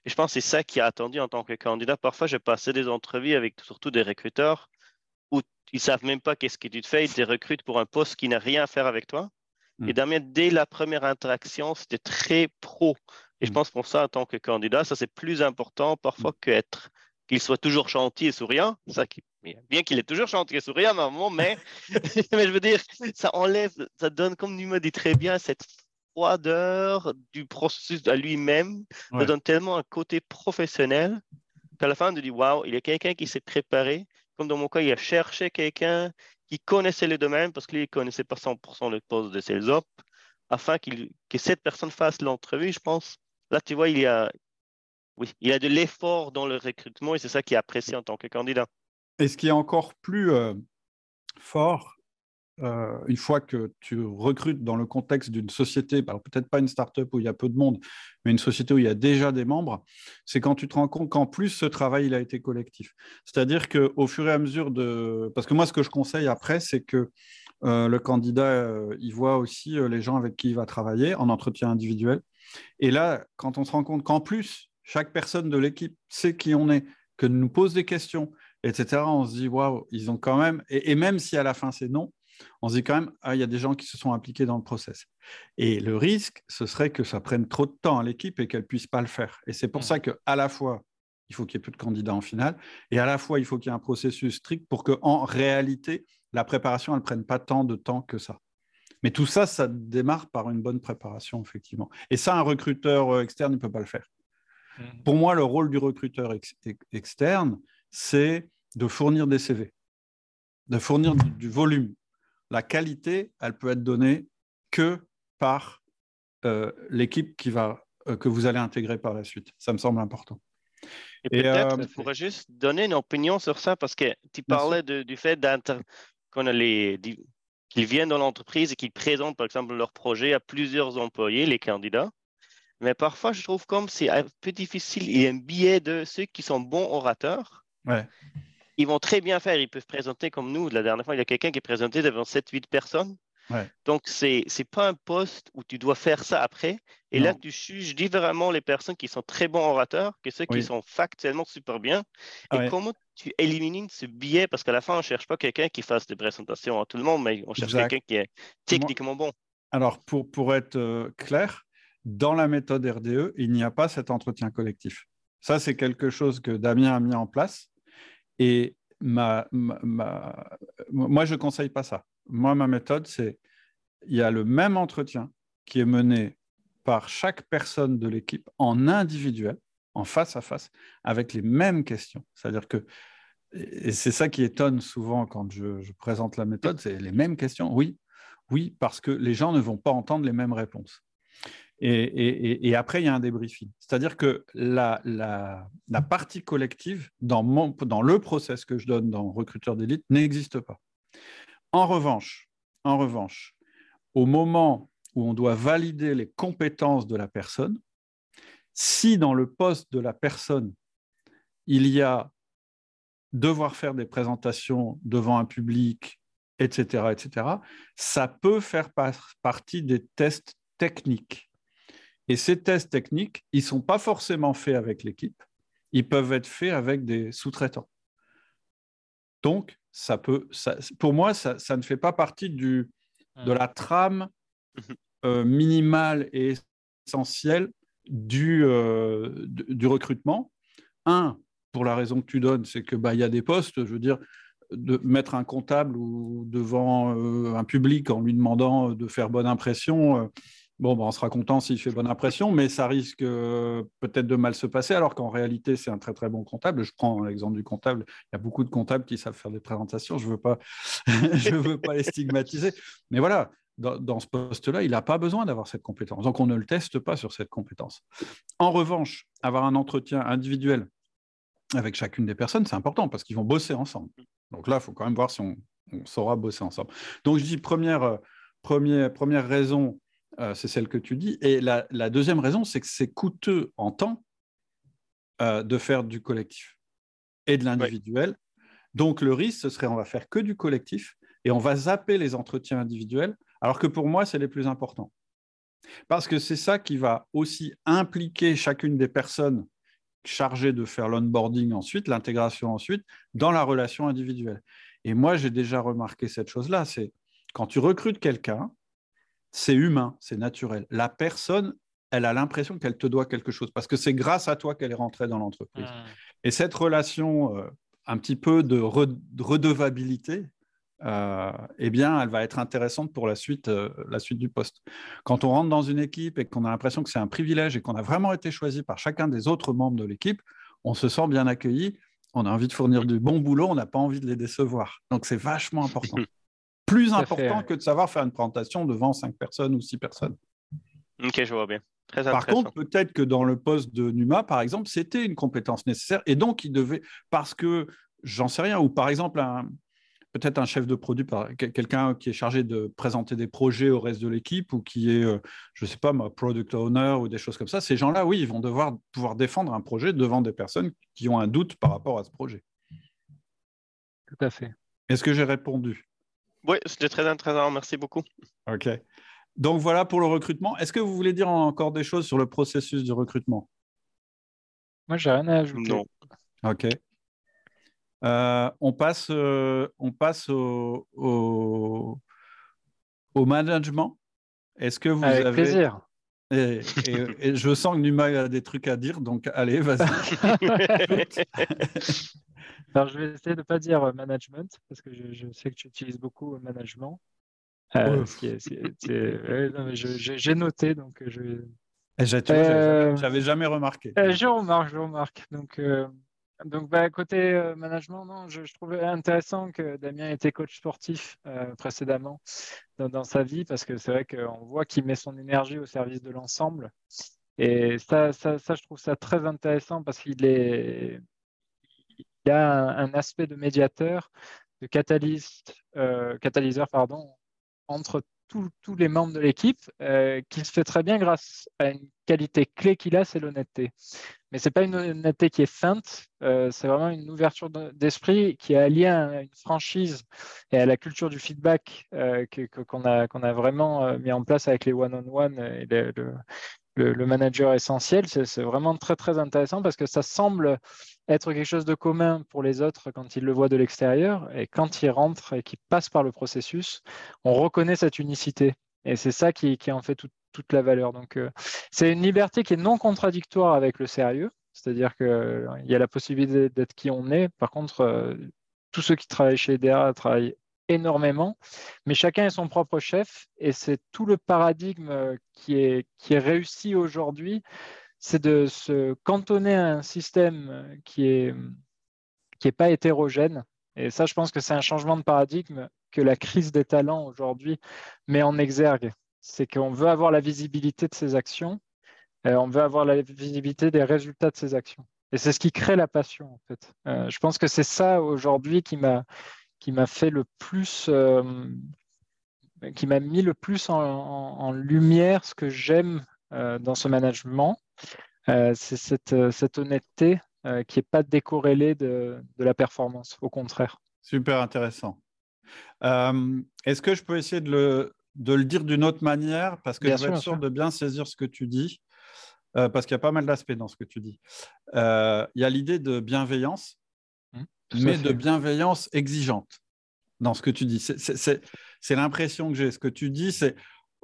Et je pense que c'est ça qui a attendu en tant que candidat. Parfois, j'ai passé des entrevues avec surtout des recruteurs où ils ne savent même pas qu'est-ce que tu te fais, ils te recrutent pour un poste qui n'a rien à faire avec toi. Et hmm. Damien, dès la première interaction, c'était très pro. Et je hmm. pense pour ça, en tant que candidat, ça c'est plus important parfois hmm. qu'être qu'il soit toujours gentil et souriant. Ça, bien qu'il est toujours gentil et souriant, normalement, mais, mais je veux dire, ça enlève, ça donne, comme Numa dit très bien, cette froideur du processus à lui-même. Ça donne tellement un côté professionnel qu'à la fin, on dit waouh, il y a quelqu'un qui s'est préparé. Comme dans mon cas, il a cherché quelqu'un qui connaissait le domaine parce qu'il ne connaissait pas 100% le poste de sales op afin que cette personne fasse l'entrevue, je pense. Là, tu vois, il y a, oui, il a de l'effort dans le recrutement et c'est ça qui est apprécié en tant que candidat. Et ce qui est encore plus euh, fort, euh, une fois que tu recrutes dans le contexte d'une société, peut-être pas une start-up où il y a peu de monde, mais une société où il y a déjà des membres, c'est quand tu te rends compte qu'en plus, ce travail, il a été collectif. C'est-à-dire qu'au fur et à mesure de... Parce que moi, ce que je conseille après, c'est que euh, le candidat, il voit aussi les gens avec qui il va travailler en entretien individuel. Et là, quand on se rend compte qu'en plus, chaque personne de l'équipe sait qui on est, que nous pose des questions, etc., on se dit, waouh, ils ont quand même, et, même si à la fin c'est non, on se dit quand même, ah, il y a des gens qui se sont impliqués dans le process. Et le risque, ce serait que ça prenne trop de temps à l'équipe et qu'elle ne puisse pas le faire. Et c'est pour mmh. ça qu'à la fois, il faut qu'il y ait plus de candidats en finale, et à la fois, il faut qu'il y ait un processus strict pour qu'en réalité, la préparation, elle ne prenne pas tant de temps que ça. Mais tout ça, ça démarre par une bonne préparation, effectivement. Et ça, un recruteur euh, externe ne peut pas le faire. Mmh. Pour moi, le rôle du recruteur externe, c'est de fournir des CV, de fournir du, volume. La qualité, elle peut être donnée que par euh, l'équipe qui va, euh, que vous allez intégrer par la suite. Ça me semble important. Et, peut-être, tu pourrais juste donner une opinion sur ça parce que tu parlais du fait qu'on a les, qu'ils viennent dans l'entreprise et qu'ils présentent, par exemple, leur projet à plusieurs employés, les candidats. Mais parfois, je trouve comme c'est un peu difficile. Il y a un biais de ceux qui sont bons orateurs. Ouais. Ils vont très bien faire. Ils peuvent présenter comme nous. La dernière fois, il y a quelqu'un qui est présenté devant 7-8 personnes. Donc, ce n'est pas un poste où tu dois faire ça après. Et là, tu juges différemment les personnes qui sont très bons orateurs que ceux qui sont factuellement super bien. Et comment tu élimines ce biais? Parce qu'à la fin, on ne cherche pas quelqu'un qui fasse des présentations à tout le monde, mais on cherche quelqu'un qui est techniquement bon. Alors, pour, pour être euh, clair, dans la méthode RDE, il n'y a pas cet entretien collectif. Ça, c'est quelque chose que Damien a mis en place. Et moi, je ne conseille pas ça. Moi, ma méthode, c'est il y a le même entretien qui est mené par chaque personne de l'équipe en individuel, en face à face, avec les mêmes questions. C'est-à-dire que, et c'est ça qui étonne souvent quand je, je présente la méthode, c'est les mêmes questions. Oui, oui, parce que les gens ne vont pas entendre les mêmes réponses. Et, après, il y a un débriefing. C'est-à-dire que la, partie collective dans, le process que je donne dans Recruteur d'élite n'existe pas. En revanche, en revanche, au moment où on doit valider les compétences de la personne, si dans le poste de la personne, il y a devoir faire des présentations devant un public, etc., etc., ça peut faire partie des tests techniques. Et ces tests techniques, ils ne sont pas forcément faits avec l'équipe, ils peuvent être faits avec des sous-traitants. Donc, ça peut, pour moi, ça, ne fait pas partie du, de la trame euh, minimale et essentielle du, euh, du recrutement. Un, pour la raison que tu donnes, c'est que bah, y a des postes, je veux dire, de mettre un comptable ou devant euh, un public en lui demandant de faire bonne impression, Bon, ben, on sera content s'il fait bonne impression, mais ça risque euh, peut-être de mal se passer, alors qu'en réalité, c'est un très très bon comptable. Je prends l'exemple du comptable. Il y a beaucoup de comptables qui savent faire des présentations. Je ne veux, pas, veux pas les stigmatiser. Mais voilà, dans, ce poste-là, il n'a pas besoin d'avoir cette compétence. Donc, on ne le teste pas sur cette compétence. En revanche, avoir un entretien individuel avec chacune des personnes, c'est important parce qu'ils vont bosser ensemble. Donc là, il faut quand même voir si on, saura bosser ensemble. Donc, je dis première, euh, première, première raison euh, c'est celle que tu dis. Et la, deuxième raison, c'est que c'est coûteux en temps euh, de faire du collectif et de l'individuel. Donc le risque, ce serait on va faire que du collectif et on va zapper les entretiens individuels, alors que pour moi, c'est les plus importants. Parce que c'est ça qui va aussi impliquer chacune des personnes chargées de faire l'onboarding ensuite, l'intégration ensuite, dans la relation individuelle. Et moi, j'ai déjà remarqué cette chose-là, c'est quand tu recrutes quelqu'un, c'est humain, c'est naturel. La personne, elle a l'impression qu'elle te doit quelque chose parce que c'est grâce à toi qu'elle est rentrée dans l'entreprise. Mmh. Et cette relation, euh, un petit peu de, redevabilité, euh, eh bien, elle va être intéressante pour la suite, euh, la suite du poste. Quand on rentre dans une équipe et qu'on a l'impression que c'est un privilège et qu'on a vraiment été choisi par chacun des autres membres de l'équipe, on se sent bien accueilli, on a envie de fournir du bon boulot, on n'a pas envie de les décevoir. Donc, c'est vachement important. plus important que de savoir faire une présentation devant cinq personnes ou six personnes. Ok, je vois bien. Très par contre, peut-être que dans le poste de Numa, par exemple, c'était une compétence nécessaire et donc il devait, parce que j'en sais rien, ou par exemple, peut-être un chef de produit, quelqu'un qui est chargé de présenter des projets au reste de l'équipe ou qui est, euh, je ne sais pas, product owner ou des choses comme ça, ces gens-là, oui, ils vont devoir pouvoir défendre un projet devant des personnes qui ont un doute par rapport à ce projet. Tout à fait. Est-ce que j'ai répondu? Oui, c'était très intéressant. Merci beaucoup. OK. Donc voilà pour le recrutement. Est-ce que vous voulez dire encore des choses sur le processus du recrutement? Moi, j'ai rien à ajouter. Non. OK. Euh, on passe, euh, on passe au, au, management. Est-ce que vous Avec avez. plaisir. Et, et, je sens que Numa a des trucs à dire, donc allez, vas-y. Alors, je vais essayer de ne pas dire euh, management, parce que je, sais que tu utilises beaucoup management. J'ai noté, donc je. J'avais jamais remarqué. je remarque, je remarque. Donc, donc, bah, côté euh, management, non, je, trouvais intéressant que Damien était coach sportif euh, précédemment dans, sa vie parce que c'est vrai qu'on voit qu'il met son énergie au service de l'ensemble. Et ça, ça, je trouve ça très intéressant parce qu'il est, il a un, aspect de médiateur, de euh, catalyseur pardon, entre tous les membres de l'équipe, qui se fait très bien grâce à une qualité clé qu'il a, c'est l'honnêteté. Mais ce n'est pas une honnêteté qui est feinte, euh, c'est vraiment une ouverture d'esprit qui est alliée à une franchise et à la culture du feedback euh, qu'on a, qu'on a vraiment mis en place avec les one-on-one et le, le, manager essentiel. C'est vraiment très, très intéressant parce que ça semble être quelque chose de commun pour les autres quand ils le voient de l'extérieur. Et quand ils rentrent et qu'ils passent par le processus, on reconnaît cette unicité. Et c'est ça qui, en fait toute la valeur. Donc, euh, c'est une liberté qui est non contradictoire avec le sérieux. C'est-à-dire qu'il euh, y a la possibilité d'être qui on est. Par contre, euh, tous ceux qui travaillent chez EDA travaillent énormément, mais chacun est son propre chef et c'est tout le paradigme qui est, qui est réussi aujourd'hui c'est de se cantonner à un système qui est qui est pas hétérogène. Et ça, je pense que c'est un changement de paradigme que la crise des talents aujourd'hui met en exergue. C'est qu'on veut avoir la visibilité de ses actions, et on veut avoir la visibilité des résultats de ses actions. Et c'est ce qui crée la passion, en fait. Euh, je pense que c'est ça aujourd'hui qui m'a qui m'a fait le plus, euh, qui m'a mis le plus en, lumière ce que j'aime euh, dans ce management, euh, c'est cette, euh, honnêteté euh, qui n'est pas décorrélée de, la performance, au contraire. Super intéressant. Est-ce que je peux essayer de le, de le dire d'une autre manière Parce que je veux être sûr, de bien saisir ce que tu dis, parce qu'il y a pas mal d'aspects dans ce que tu dis. Il y a l'idée de bienveillance, mmh, mais de bienveillance exigeante dans ce que tu dis. C'est l'impression que j'ai. Ce que tu dis, c'est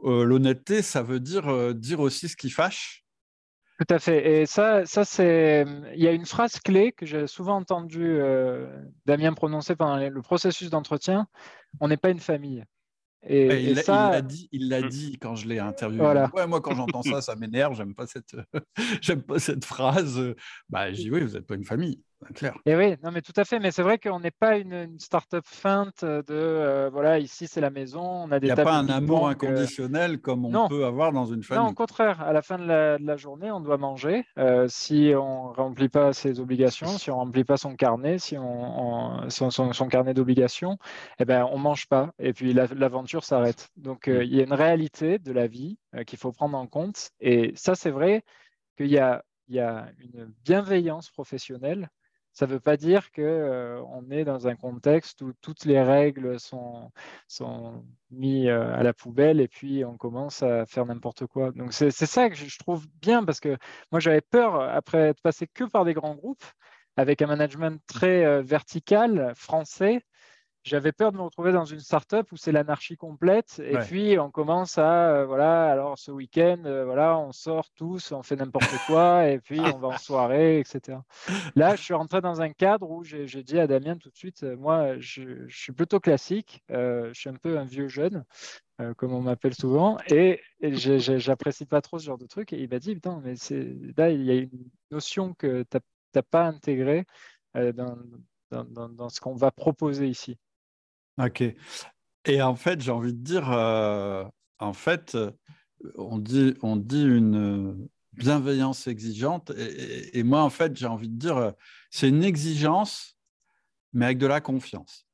l'honnêteté, ça veut dire dire aussi ce qui fâche tout à fait. Et ça, ça c'est. Il y a une phrase clé que j'ai souvent entendu euh, Damien prononcer pendant le processus d'entretien. On n'est pas une famille. Et, il l'a dit, il l'a mmh. dit quand je l'ai interviewé. Ouais, moi, quand j'entends ça, ça m'énerve. J'aime pas cette, j'aime pas cette phrase. Bah, je dis oui, vous n'êtes pas une famille. Clair. Et oui, non, mais tout à fait. Mais c'est vrai qu'on n'est pas une, start-up feinte de euh, voilà, ici c'est la maison, on a des. Il n'y a pas un amour euh, inconditionnel comme on peut avoir dans une famille. Non, au contraire. À la fin de la, journée, on doit manger. Euh, si on ne remplit pas ses obligations, si on ne remplit pas son carnet, si on, son, son, carnet d'obligations, eh ben, on ne mange pas. Et puis l'aventure s'arrête. Donc mm. il y a une réalité de la vie qu'il faut prendre en compte. Et ça, c'est vrai qu'il y a, il y a une bienveillance professionnelle ça ne veut pas dire qu'on euh, est dans un contexte où toutes les règles sont, mises euh, à la poubelle et puis on commence à faire n'importe quoi. Donc c'est ça que je trouve bien parce que moi j'avais peur, après être passé que par des grands groupes, avec un management très euh, vertical, français, j'avais peur de me retrouver dans une startup où c'est l'anarchie complète. Et puis, on commence à, euh, voilà, alors ce week-end, euh, voilà, on sort tous, on fait n'importe quoi, et puis on va en soirée, etc. Là, je suis rentré dans un cadre où j'ai dit à Damien tout de suite, euh, moi, je, suis plutôt classique, je suis un peu un vieux jeune, comme on m'appelle souvent, et, j'apprécie pas trop ce genre de truc. Et il m'a dit, putain, mais là, il y a une notion que tu n'as pas intégrée dans, dans ce qu'on va proposer ici. Ok. Et en fait, j'ai envie de dire, euh, en fait, on dit, on dit une bienveillance exigeante. Et, moi, en fait, j'ai envie de dire, c'est une exigence, mais avec de la confiance.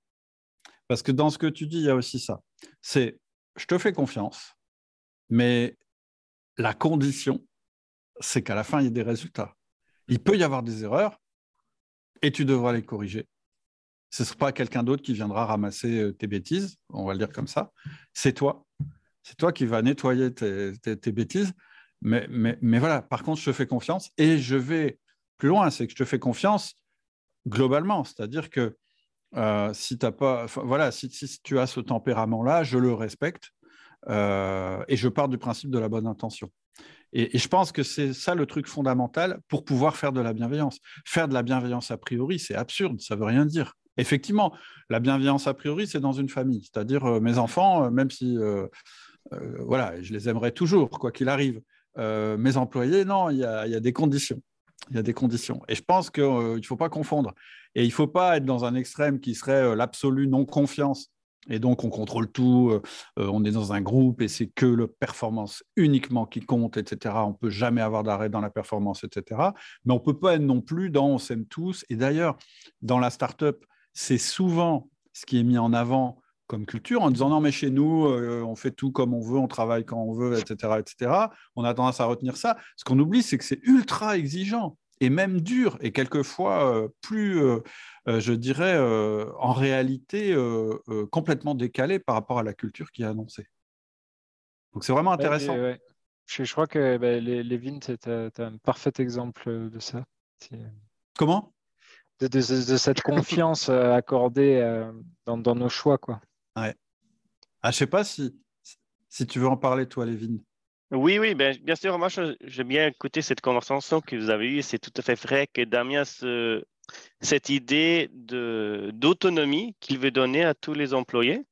Parce que dans ce que tu dis, il y a aussi ça. C'est, je te fais confiance, mais la condition, c'est qu'à la fin, il y ait des résultats. Il peut y avoir des erreurs et tu devras les corriger ce ne sera pas quelqu'un d'autre qui viendra ramasser euh, tes bêtises, on va le dire comme ça. C'est toi. C'est toi qui vas nettoyer tes, bêtises. Mais, voilà, par contre, je te fais confiance et je vais plus loin, c'est que je te fais confiance globalement. C'est-à-dire que euh, si, as pas, tu as ce tempérament-là, je le respecte euh, et je pars du principe de la bonne intention. Et je pense que c'est ça le truc fondamental pour pouvoir faire de la bienveillance. Faire de la bienveillance a priori, c'est absurde, ça ne veut rien dire. Effectivement, la bienveillance a priori, c'est dans une famille. C'est-à-dire, euh, mes enfants, euh, même si voilà, je les aimerais toujours, quoi qu'il arrive. mes employés, non, il y, a, des conditions. Il y a des conditions. Et je pense qu'il ne faut pas confondre. Et il ne faut pas être dans un extrême qui serait l'absolue non-confiance et donc, on contrôle tout, euh, euh, on est dans un groupe et c'est que la performance uniquement qui compte, etc. On ne peut jamais avoir d'arrêt dans la performance, etc. Mais on ne peut pas être non plus dans on s'aime tous. Et d'ailleurs, dans la startup, c'est souvent ce qui est mis en avant comme culture en disant non mais chez nous euh, on fait tout comme on veut, on travaille quand on veut, etc., etc. On a tendance à retenir ça. Ce qu'on oublie, c'est que c'est ultra exigeant et même dur et quelquefois plus euh, je dirais, euh, en réalité euh, complètement décalé par rapport à la culture qui est annoncée. Donc c'est vraiment intéressant. Je, crois que bah, Lévin, tu as un parfait exemple de ça. Comment? De, cette confiance accordée dans, nos choix. Quoi. Ouais. Ah, je sais pas si, si tu veux en parler, toi, Lévin. Oui, oui, bien, bien sûr. Moi, j'ai bien écouté cette conversation que vous avez eue. C'est tout à fait vrai que Damien se, cette idée d'autonomie qu'il veut donner à tous les employés.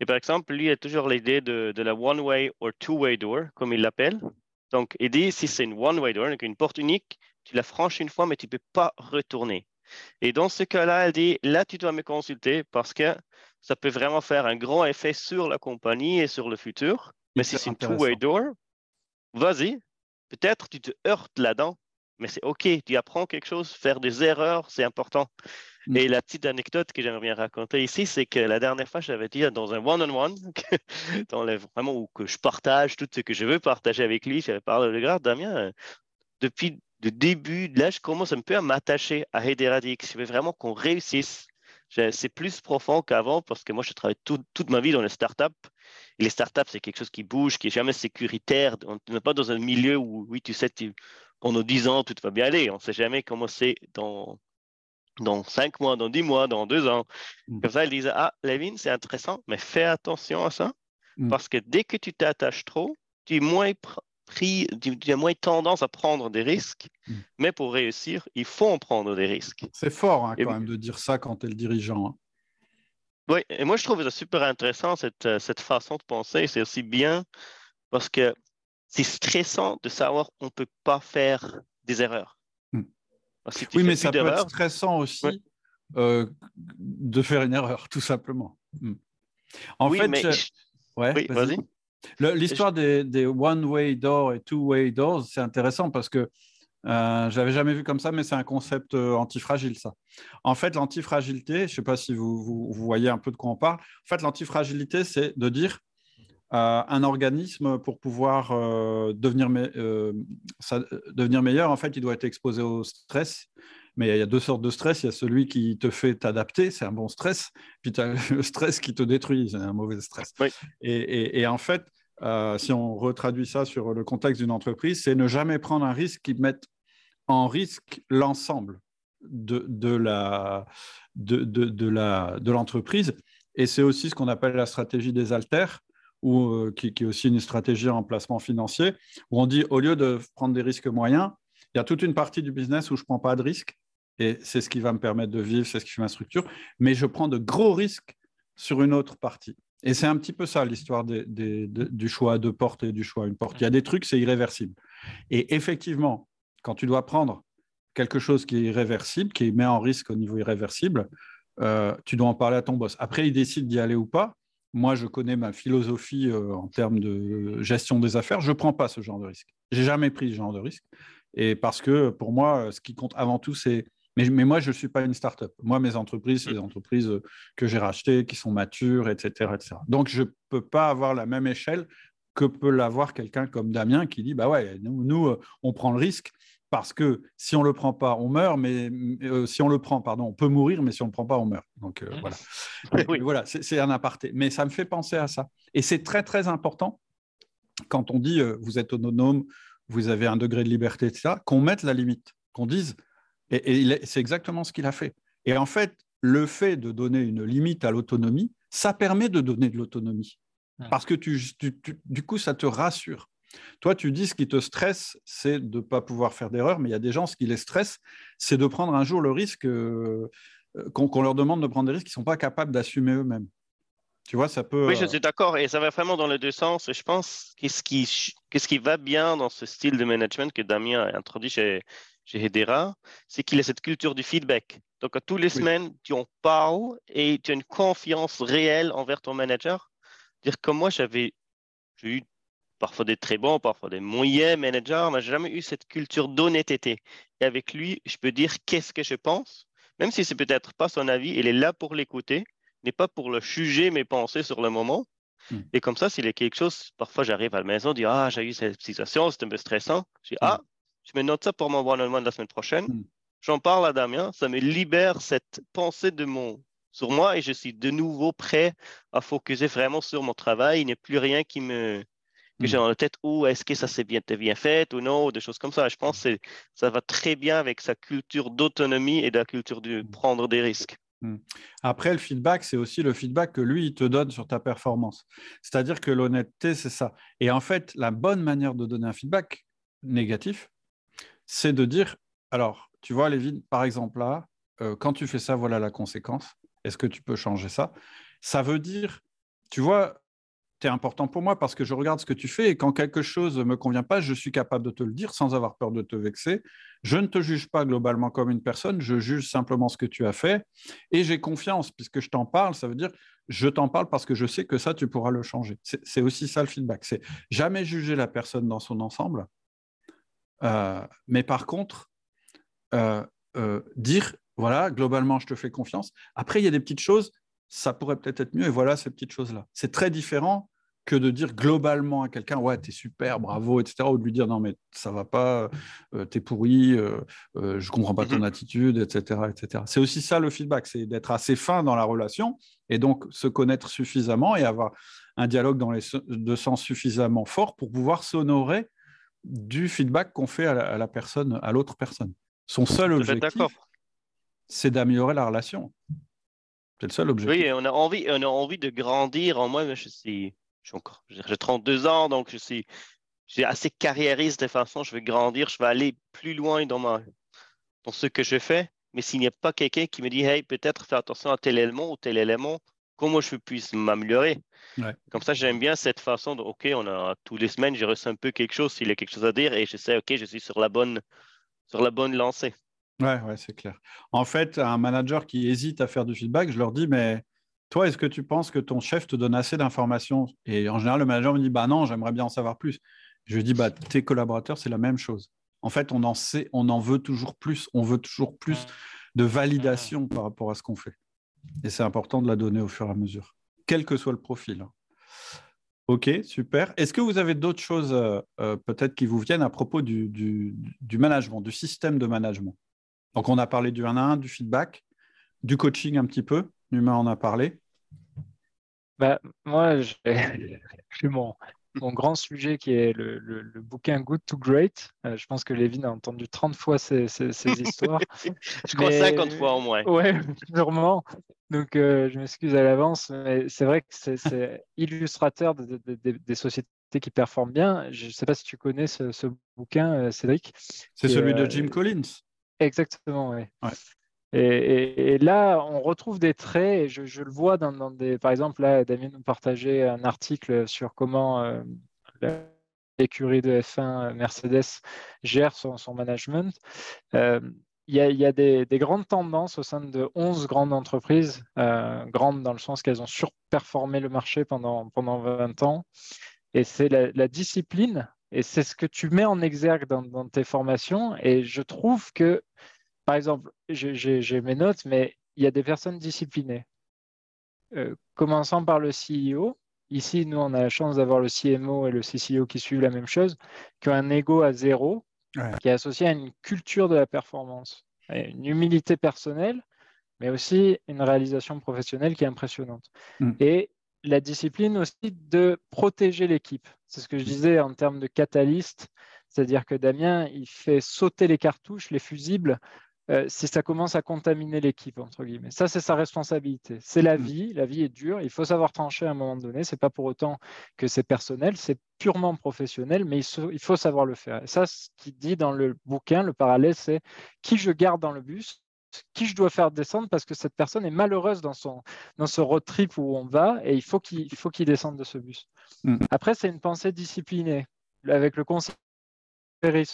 Et par exemple, lui a toujours l'idée de, la one-way or two-way door, comme il l'appelle. Donc, il dit si c'est une one-way door, donc une porte unique, tu la franchis une fois, mais tu ne peux pas retourner. Et dans ce cas-là, elle dit là, tu dois me consulter parce que ça peut vraiment faire un grand effet sur la compagnie et sur le futur. Mais si c'est une two-way door, vas-y, peut-être tu te heurtes là-dedans, mais c'est OK, tu apprends quelque chose, faire des erreurs, c'est important. Mm. Et la petite anecdote que j'aimerais bien raconter ici, c'est que la dernière fois, j'avais dit dans un one-on-one, dans vraiment où que je partage tout ce que je veux partager avec lui, j'avais parlé de grave, Damien, euh, depuis le début, là, je commence un peu à m'attacher à Hederadix. Je veux vraiment qu'on réussisse. C'est plus profond qu'avant parce que moi, je travaille toute ma vie dans les startups. Et les startups, c'est quelque chose qui bouge, qui n'est jamais sécuritaire. On n'est pas dans un milieu où, oui, tu sais, tu, pendant 10 ans, tout va bien aller. On ne sait jamais comment c'est dans, dans 5 mois, dans 10 mois, dans 2 ans. Mm. Comme ça, ils disent Ah, Levin, c'est intéressant, mais fais attention à ça, mm. parce que dès que tu t'attaches trop, tu es moins pris, tu as moins tendance à prendre des risques, mm. mais pour réussir, il faut en prendre des risques. C'est fort hein, quand même de dire ça quand tu es le dirigeant. Hein. Oui, et moi je trouve ça super intéressant, cette, euh, cette façon de penser. C'est aussi bien parce que c'est stressant de savoir qu'on ne peut pas faire des erreurs. Hmm. oui, mais ça peut être stressant aussi euh, de faire une erreur, tout simplement. Hmm. En fait, oui, vas-y. L'histoire des, one-way doors et two-way doors, c'est intéressant parce que euh, j'avais jamais vu comme ça, mais c'est un concept euh, antifragile, ça. En fait, l'antifragilité, je ne sais pas si vous, vous, voyez un peu de quoi on parle. En fait, l'antifragilité, c'est de dire un organisme pour pouvoir euh, devenir, euh, devenir meilleur, en fait, il doit être exposé au stress. Mais il y a deux sortes de stress. Il y a celui qui te fait t'adapter, c'est un bon stress. Puis tu as le stress qui te détruit, c'est un mauvais stress. Et, en fait, euh, si on retraduit ça sur le contexte d'une entreprise, c'est ne jamais prendre un risque qui mette en risque l'ensemble de, de, la, de, de, de l'entreprise. Et c'est aussi ce qu'on appelle la stratégie des altères ou euh, qui, est aussi une stratégie en placement financier, où on dit au lieu de prendre des risques moyens, il y a toute une partie du business où je ne prends pas de risques, et c'est ce qui va me permettre de vivre, c'est ce qui fait ma structure, mais je prends de gros risques sur une autre partie. Et c'est un petit peu ça l'histoire du choix à deux portes et du choix à une porte. Il y a des trucs, c'est irréversible. Et effectivement, quand tu dois prendre quelque chose qui est irréversible, qui met en risque au niveau irréversible, euh, tu dois en parler à ton boss. Après, il décide d'y aller ou pas. Moi, je connais ma philosophie euh, en termes de gestion des affaires. Je ne prends pas ce genre de risque. J'ai jamais pris ce genre de risque. Et parce que pour moi, ce qui compte avant tout, c'est. Mais, moi, je ne suis pas une start-up. Moi, mes entreprises, c'est des entreprises que j'ai rachetées, qui sont matures, etc. etc. Donc, je ne peux pas avoir la même échelle que peut l'avoir quelqu'un comme Damien qui dit bah ouais, nous, nous, on prend le risque parce que si on ne le prend pas, on meurt, mais euh, si on le prend, pardon, on peut mourir, mais si on ne le prend pas, on meurt. Donc euh, voilà, voilà c'est un aparté. Mais ça me fait penser à ça. Et c'est très, très important quand on dit euh, vous êtes autonome, vous avez un degré de liberté, etc., qu'on mette la limite, qu'on dise, et, c'est exactement ce qu'il a fait. Et en fait, le fait de donner une limite à l'autonomie, ça permet de donner de l'autonomie. Parce que du coup, ça te rassure. Toi, tu dis ce qui te stresse, c'est de ne pas pouvoir faire d'erreur, mais il y a des gens, ce qui les stresse, c'est de prendre un jour le risque euh, qu'on leur demande de prendre des risques qu'ils ne sont pas capables d'assumer eux-mêmes. Tu vois, ça peut. Oui, je suis d'accord. Et ça va vraiment dans les deux sens. Et je pense qu'est-ce qui, qu'est-ce qui va bien dans ce style de management que Damien a introduit chez, chez Hedera, c'est qu'il a cette culture du feedback. Donc, à tous les semaines, tu en parles et tu as une confiance réelle envers ton manager. Dire comme moi, j'avais j'ai eu parfois des très bons, parfois des moyens managers, mais j'ai jamais eu cette culture d'honnêteté. Et avec lui, je peux dire qu'est-ce que je pense, même si c'est peut-être pas son avis, il est là pour l'écouter, n'est pas pour le juger mes pensées sur le moment. Hmm. Et comme ça, s'il y a quelque chose, parfois j'arrive à la maison, dire ah j'ai eu cette situation, c'est un peu stressant. Je dis hmm. ah je me note ça pour mon one-on-one de la semaine prochaine. Hmm. J'en parle à Damien, ça me libère cette pensée de mon sur moi et je suis de nouveau prêt à focuser vraiment sur mon travail. Il n'y a plus rien qui me que j'ai hmm. dans la tête ou est-ce que ça s'est bien, bien fait ou non, des choses comme ça. Je pense que ça va très bien avec sa culture d'autonomie et de la culture de hmm. prendre des risques. Après, le feedback, c'est aussi le feedback que lui, il te donne sur ta performance. C'est-à-dire que l'honnêteté, c'est ça. Et en fait, la bonne manière de donner un feedback négatif, c'est de dire, alors, tu vois, Lévin, par exemple, là, euh, quand tu fais ça, voilà la conséquence. Est-ce que tu peux changer ça? Ça veut dire, tu vois, tu es important pour moi parce que je regarde ce que tu fais et quand quelque chose ne me convient pas, je suis capable de te le dire sans avoir peur de te vexer. Je ne te juge pas globalement comme une personne, je juge simplement ce que tu as fait et j'ai confiance puisque je t'en parle. Ça veut dire, je t'en parle parce que je sais que ça, tu pourras le changer. C'est aussi ça le feedback. C'est jamais juger la personne dans son ensemble, euh, mais par contre, euh, euh, dire, voilà, globalement, je te fais confiance. Après, il y a des petites choses, ça pourrait peut-être être mieux, et voilà ces petites choses-là. C'est très différent que de dire globalement à quelqu'un, ouais, t'es super, bravo, etc., ou de lui dire, non, mais ça va pas, t'es pourri, je comprends pas ton mhm. attitude, etc., etc. C'est aussi ça le feedback, c'est d'être assez fin dans la relation, et donc se connaître suffisamment et avoir un dialogue dans les deux sens suffisamment fort pour pouvoir s'honorer du feedback qu'on fait à la, personne, à l'autre personne. Son seul objectif, c'est d'améliorer la relation. C'est le seul objectif. Oui, on a envie, on a envie de grandir. En moi, je suis, encore, j'ai 32 ans, donc je suis, assez carriériste de façon. Je veux grandir, je veux aller plus loin dans ma, dans ce que je fais. Mais s'il n'y a pas quelqu'un qui me dit, hey, peut-être fais attention à tel élément ou tel élément, comment je puisse m'améliorer. Comme ça, j'aime bien cette façon de, OK, on a tous les semaines, je reçois un peu quelque chose, s'il y a quelque chose à dire, et je sais, OK, je suis sur la bonne, sur la bonne lancée. Ouais, ouais, c'est clair. En fait, un manager qui hésite à faire du feedback, je leur dis, mais toi, est-ce que tu penses que ton chef te donne assez d'informations? Et en général, le manager me dit, bah non, j'aimerais bien en savoir plus. Je lui dis, bah tes collaborateurs, c'est la même chose. En fait, on en sait, on en veut toujours plus, on veut toujours plus de validation par rapport à ce qu'on fait. Et c'est important de la donner au fur et à mesure, quel que soit le profil. Hein. Ok, super. Est-ce que vous avez d'autres choses euh, euh, peut-être qui vous viennent à propos du, du, management, du système de management? Donc, on a parlé du 1 à 1, du feedback, du coaching un petit peu. Numa en a parlé. Bah, moi, j'ai mon, mon grand sujet qui est le, le, bouquin Good to Great. Euh, je pense que Lévin a entendu 30 fois ces, ces, histoires. je crois 50 fois au moins. Oui, sûrement. Donc, euh, je m'excuse à l'avance, mais c'est vrai que c'est illustrateur des sociétés qui performent bien. Je ne sais pas si tu connais ce, ce bouquin, euh, Cédric. C'est celui de Jim Collins. Exactement, oui. Ouais. Et, là, on retrouve des traits, et je, le vois dans, des. Par exemple, là, Damien nous partageait un article sur comment euh, l'écurie de F1 Mercedes gère son, management. Euh, il y, a, des, grandes tendances au sein de 11 grandes entreprises, euh, grandes dans le sens qu'elles ont surperformé le marché pendant, pendant 20 ans. Et c'est la, discipline, et c'est ce que tu mets en exergue dans tes formations. Et je trouve que par exemple, j'ai mes notes, mais il y a des personnes disciplinées. Euh, commençant par le CEO. Ici, nous, on a la chance d'avoir le CMO et le CCO qui suivent la même chose, qui ont un ego à zéro, qui est associé à une culture de la performance, une humilité personnelle, mais aussi une réalisation professionnelle qui est impressionnante. Mm. Et la discipline aussi de protéger l'équipe. C'est ce que je disais en termes de catalyste, c'est-à-dire que Damien, il fait sauter les cartouches, les fusibles, euh, si ça commence à contaminer l'équipe, entre guillemets. Ça, c'est sa responsabilité. C'est la mm. vie, la vie est dure, il faut savoir trancher à un moment donné. Ce n'est pas pour autant que c'est personnel, c'est purement professionnel, mais il, faut savoir le faire. Et ça, ce qu'il dit dans le bouquin, le parallèle, c'est qui je garde dans le bus qui je dois faire descendre parce que cette personne est malheureuse dans, son, dans ce road trip où on va et il faut qu'il faut qu'il descende de ce bus. Mm. Après, c'est une pensée disciplinée. Avec le conseil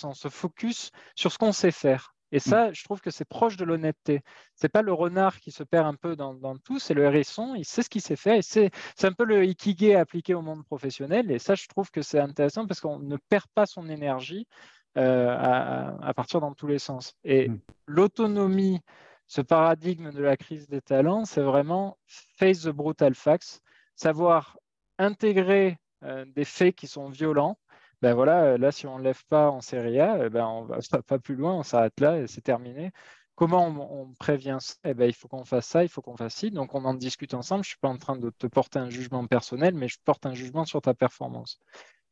on se focus sur ce qu'on sait faire. Et ça, mm. je trouve que c'est proche de l'honnêteté. C'est pas le renard qui se perd un peu dans, tout, c'est le hérisson, il sait ce qu'il sait faire. Et c'est un peu le ikigai appliqué au monde professionnel. Et ça, je trouve que c'est intéressant parce qu'on ne perd pas son énergie euh, à, partir dans tous les sens. Et mm. l'autonomie, ce paradigme de la crise des talents, c'est vraiment face the brutal facts, savoir intégrer euh, des faits qui sont violents ben voilà, euh, là, si on ne lève pas en Serie A, eh ben on va pas plus loin, on s'arrête là et c'est terminé. Comment on, prévient ça? Eh ben, Il faut qu'on fasse ça, il faut qu'on fasse ci. Donc, on en discute ensemble. Je ne suis pas en train de te porter un jugement personnel, mais je porte un jugement sur ta performance.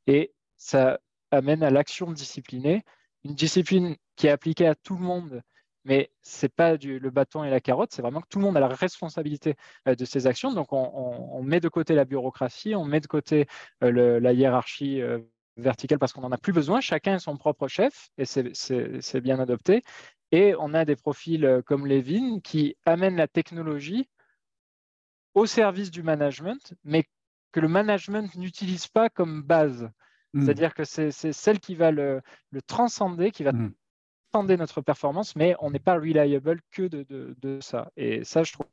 Et ça amène à l'action disciplinée, une discipline qui est appliquée à tout le monde, mais ce n'est pas du, le bâton et la carotte, c'est vraiment que tout le monde a la responsabilité euh, de ses actions. Donc, on, met de côté la bureaucratie, on met de côté euh, la hiérarchie verticale parce qu'on n'en a plus besoin. Chacun est son propre chef et c'est bien adopté. Et on a des profils euh, comme Levin qui amènent la technologie au service du management, mais que le management n'utilise pas comme base. Hmm. C'est-à-dire que c'est celle qui va le, transcender, qui va hmm. transcender notre performance, mais on n'est pas reliable que de, de, ça. Et ça, je trouve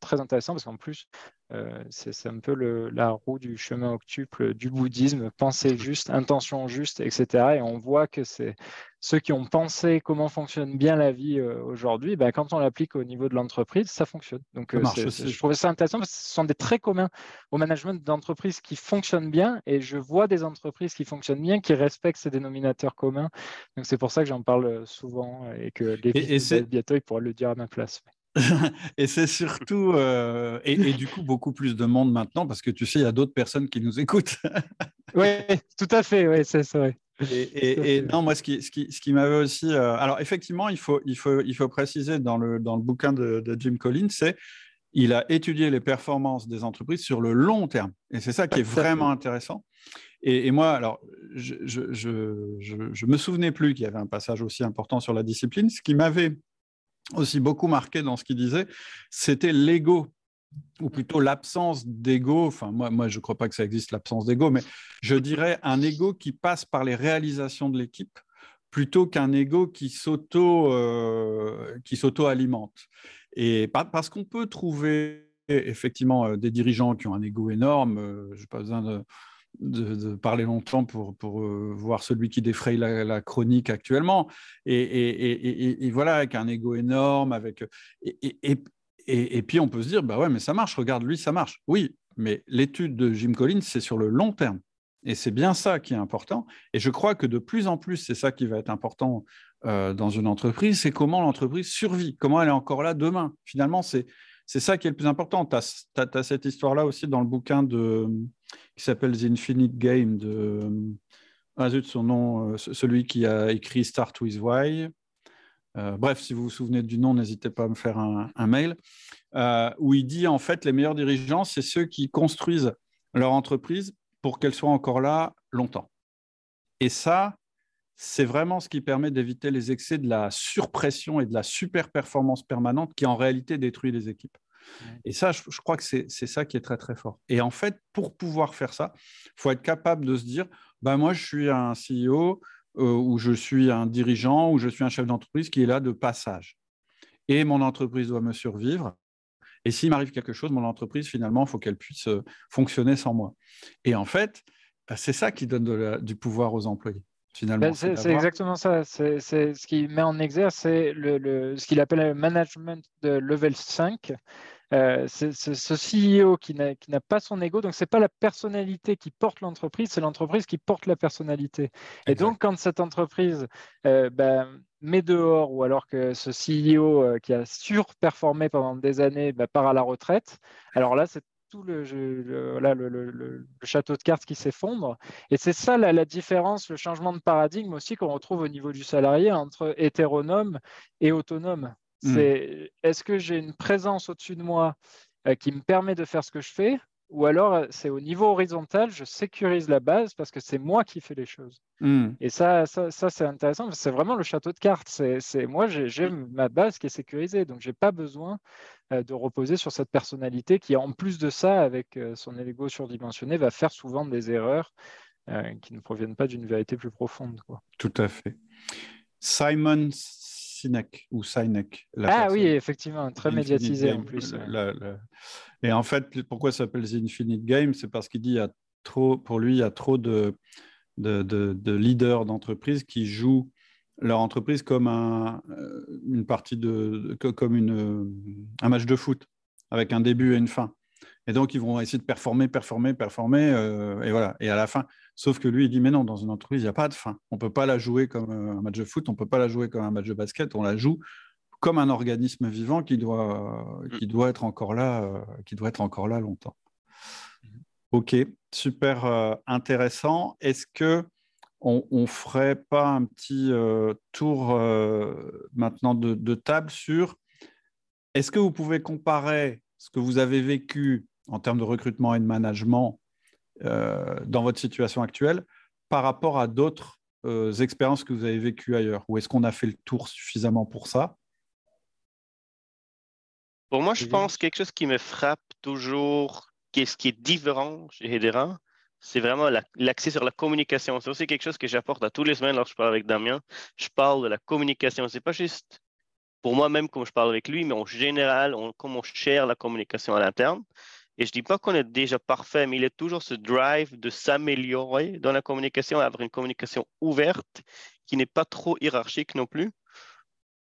très intéressant parce qu'en plus, euh, c'est un peu le, la roue du chemin octuple du bouddhisme, penser juste, intention juste, etc. Et on voit que c'est ceux qui ont pensé comment fonctionne bien la vie euh, aujourd'hui, ben, quand on l'applique au niveau de l'entreprise, ça fonctionne. Donc, euh, je trouvais ça intéressant parce que ce sont des traits communs au management d'entreprises qui fonctionnent bien et je vois des entreprises qui fonctionnent bien, qui respectent ces dénominateurs communs. Donc, c'est pour ça que j'en parle souvent et que les et, bientôt, ils pourraient le dire à ma place. et c'est surtout, euh, et, du coup, beaucoup plus de monde maintenant, parce que tu sais, il y a d'autres personnes qui nous écoutent. oui, tout à fait, oui, c'est vrai. Et, non, moi, ce qui, ce qui, ce qui m'avait aussi. Euh, alors, effectivement, il faut, il, faut, il faut préciser dans le, dans le bouquin de, Jim Collins, c'est il a étudié les performances des entreprises sur le long terme. Et c'est ça qui est vraiment intéressant. Et, moi, alors, je ne je, je, je, me souvenais plus qu'il y avait un passage aussi important sur la discipline. Ce qui m'avait aussi beaucoup marqué dans ce qu'il disait, c'était l'ego ou plutôt l'absence d'ego. Enfin, moi, je ne crois pas que ça existe, l'absence d'ego, mais je dirais un ego qui passe par les réalisations de l'équipe plutôt qu'un ego qui euh, s'auto-alimente. Et parce qu'on peut trouver effectivement euh, des dirigeants qui ont un ego énorme, euh, je n'ai pas besoin de de, parler longtemps pour, pour euh, voir celui qui défraye la, chronique actuellement. Et, et, voilà, avec un ego énorme, avec et, puis on peut se dire, bah ouais, mais ça marche, regarde lui, ça marche. Oui, mais l'étude de Jim Collins, c'est sur le long terme. Et c'est bien ça qui est important. Et je crois que de plus en plus, c'est ça qui va être important euh, dans une entreprise, c'est comment l'entreprise survit, comment elle est encore là demain. Finalement, c'est c'est ça qui est le plus important. Tu as, cette histoire-là aussi dans le bouquin de, qui s'appelle The Infinite Game de ah son nom, euh, celui qui a écrit Start with Why. Euh, bref, si vous vous souvenez du nom, n'hésitez pas à me faire un, mail. Euh, où il dit en fait les meilleurs dirigeants, c'est ceux qui construisent leur entreprise pour qu'elle soit encore là longtemps. Et ça, c'est vraiment ce qui permet d'éviter les excès de la surpression et de la super-performance permanente qui en réalité détruit les équipes. Et ça, je, crois que c'est ça qui est très très fort. Et en fait, pour pouvoir faire ça, il faut être capable de se dire, bah, moi je suis un CEO euh, ou je suis un dirigeant ou je suis un chef d'entreprise qui est là de passage. Et mon entreprise doit me survivre. Et s'il m'arrive quelque chose, mon entreprise, finalement, il faut qu'elle puisse euh, fonctionner sans moi. Et en fait, bah, c'est ça qui donne du pouvoir aux employés. Ben, c'est exactement ça. C'est ce qu'il met en exergue, c'est le, ce qu'il appelle le management de level 5. Euh, c'est ce CEO qui n'a pas son ego, donc c'est pas la personnalité qui porte l'entreprise, c'est l'entreprise qui porte la personnalité. Et donc quand cette entreprise euh, ben, met dehors, ou alors que ce CEO euh, qui a surperformé pendant des années ben, part à la retraite, alors là c'est tout le, le, château de cartes qui s'effondre. Et c'est ça la, différence, le changement de paradigme aussi qu'on retrouve au niveau du salarié entre hétéronome et autonome. Hmm. C'est est-ce que j'ai une présence au-dessus de moi euh, qui me permet de faire ce que je fais ou alors c'est au niveau horizontal, je sécurise la base parce que c'est moi qui fais les choses. Hmm. Et ça, ça, c'est intéressant. C'est vraiment le château de cartes. C'est, moi, j'ai, ma base qui est sécurisée, donc j'ai pas besoin de reposer sur cette personnalité qui, en plus de ça, avec son ego surdimensionné, va faire souvent des erreurs qui ne proviennent pas d'une vérité plus profonde. Quoi. Tout à fait. Simon Sinek ou Sinek. ah oui, effectivement, très médiatisé en plus. Et en fait, pourquoi ça s'appelle The Infinite Game? C'est parce qu'il dit y a trop, pour lui, il y a trop de, de, de, leaders d'entreprise qui jouent leur entreprise comme un, euh, une partie de, comme une, un match de foot avec un début et une fin. Et donc, ils vont essayer de performer, performer, performer, euh, et voilà. Et à la fin, sauf que lui, il dit, mais non, dans une entreprise, il n'y a pas de fin. On ne peut pas la jouer comme euh, un match de foot, on ne peut pas la jouer comme un match de basket, on la joue comme un organisme vivant qui doit, qui doit, être, encore là, euh, qui doit être encore là longtemps. Ok, super intéressant. Est-ce que on, ne ferait pas un petit tour maintenant de, de, table sur est-ce que vous pouvez comparer ce que vous avez vécu en termes de recrutement et de management euh, dans votre situation actuelle par rapport à d'autres euh, expériences que vous avez vécues ailleurs? Ou est-ce qu'on a fait le tour suffisamment pour ça? Pour moi, je pense que quelque chose qui me frappe toujours, qu'est-ce qui est différent chez Hedera, c'est vraiment l'accès sur la communication. C'est aussi quelque chose que j'apporte à tous les semaines lorsque je parle avec Damien. Je parle de la communication. C'est pas juste pour moi-même comme je parle avec lui, mais en général, on, comment on gère la communication à l'interne. Et je ne dis pas qu'on est déjà parfait, mais il est toujours ce drive de s'améliorer dans la communication, avoir une communication ouverte qui n'est pas trop hiérarchique non plus.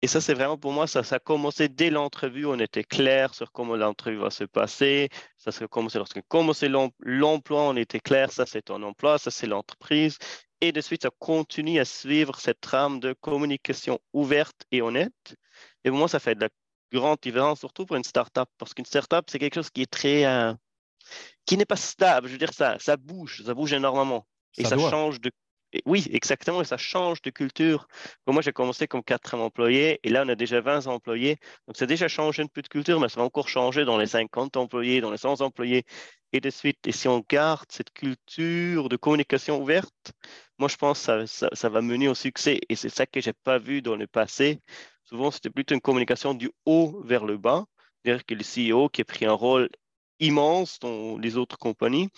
Et ça, c'est vraiment pour moi, ça, a commencé dès l'entrevue. On était clair sur comment l'entrevue va se passer. Ça a commencé lorsque commencé l'emploi, on était clair, ça c'est ton emploi, ça c'est l'entreprise. Et de suite, ça continue à suivre cette trame de communication ouverte et honnête. Et pour moi, ça fait de la grande différence, surtout pour une startup, parce qu'une startup, c'est quelque chose qui est très. Euh, qui n'est pas stable. Je veux dire, ça, ça bouge, ça bouge énormément. Et ça, change de. Oui, exactement, et ça change de culture. moi, j'ai commencé comme 4 employés, et là, on a déjà 20 employés. Donc, ça a déjà changé un peu de culture, mais ça va encore changer dans les 50 employés, dans les 100 employés, et de suite. Et si on garde cette culture de communication ouverte, moi, je pense que ça, ça va mener au succès. Et c'est ça que je n'ai pas vu dans le passé. Souvent, c'était plutôt une communication du haut vers le bas, c'est-à-dire que le CEO qui a pris un rôle immense dans les autres compagnies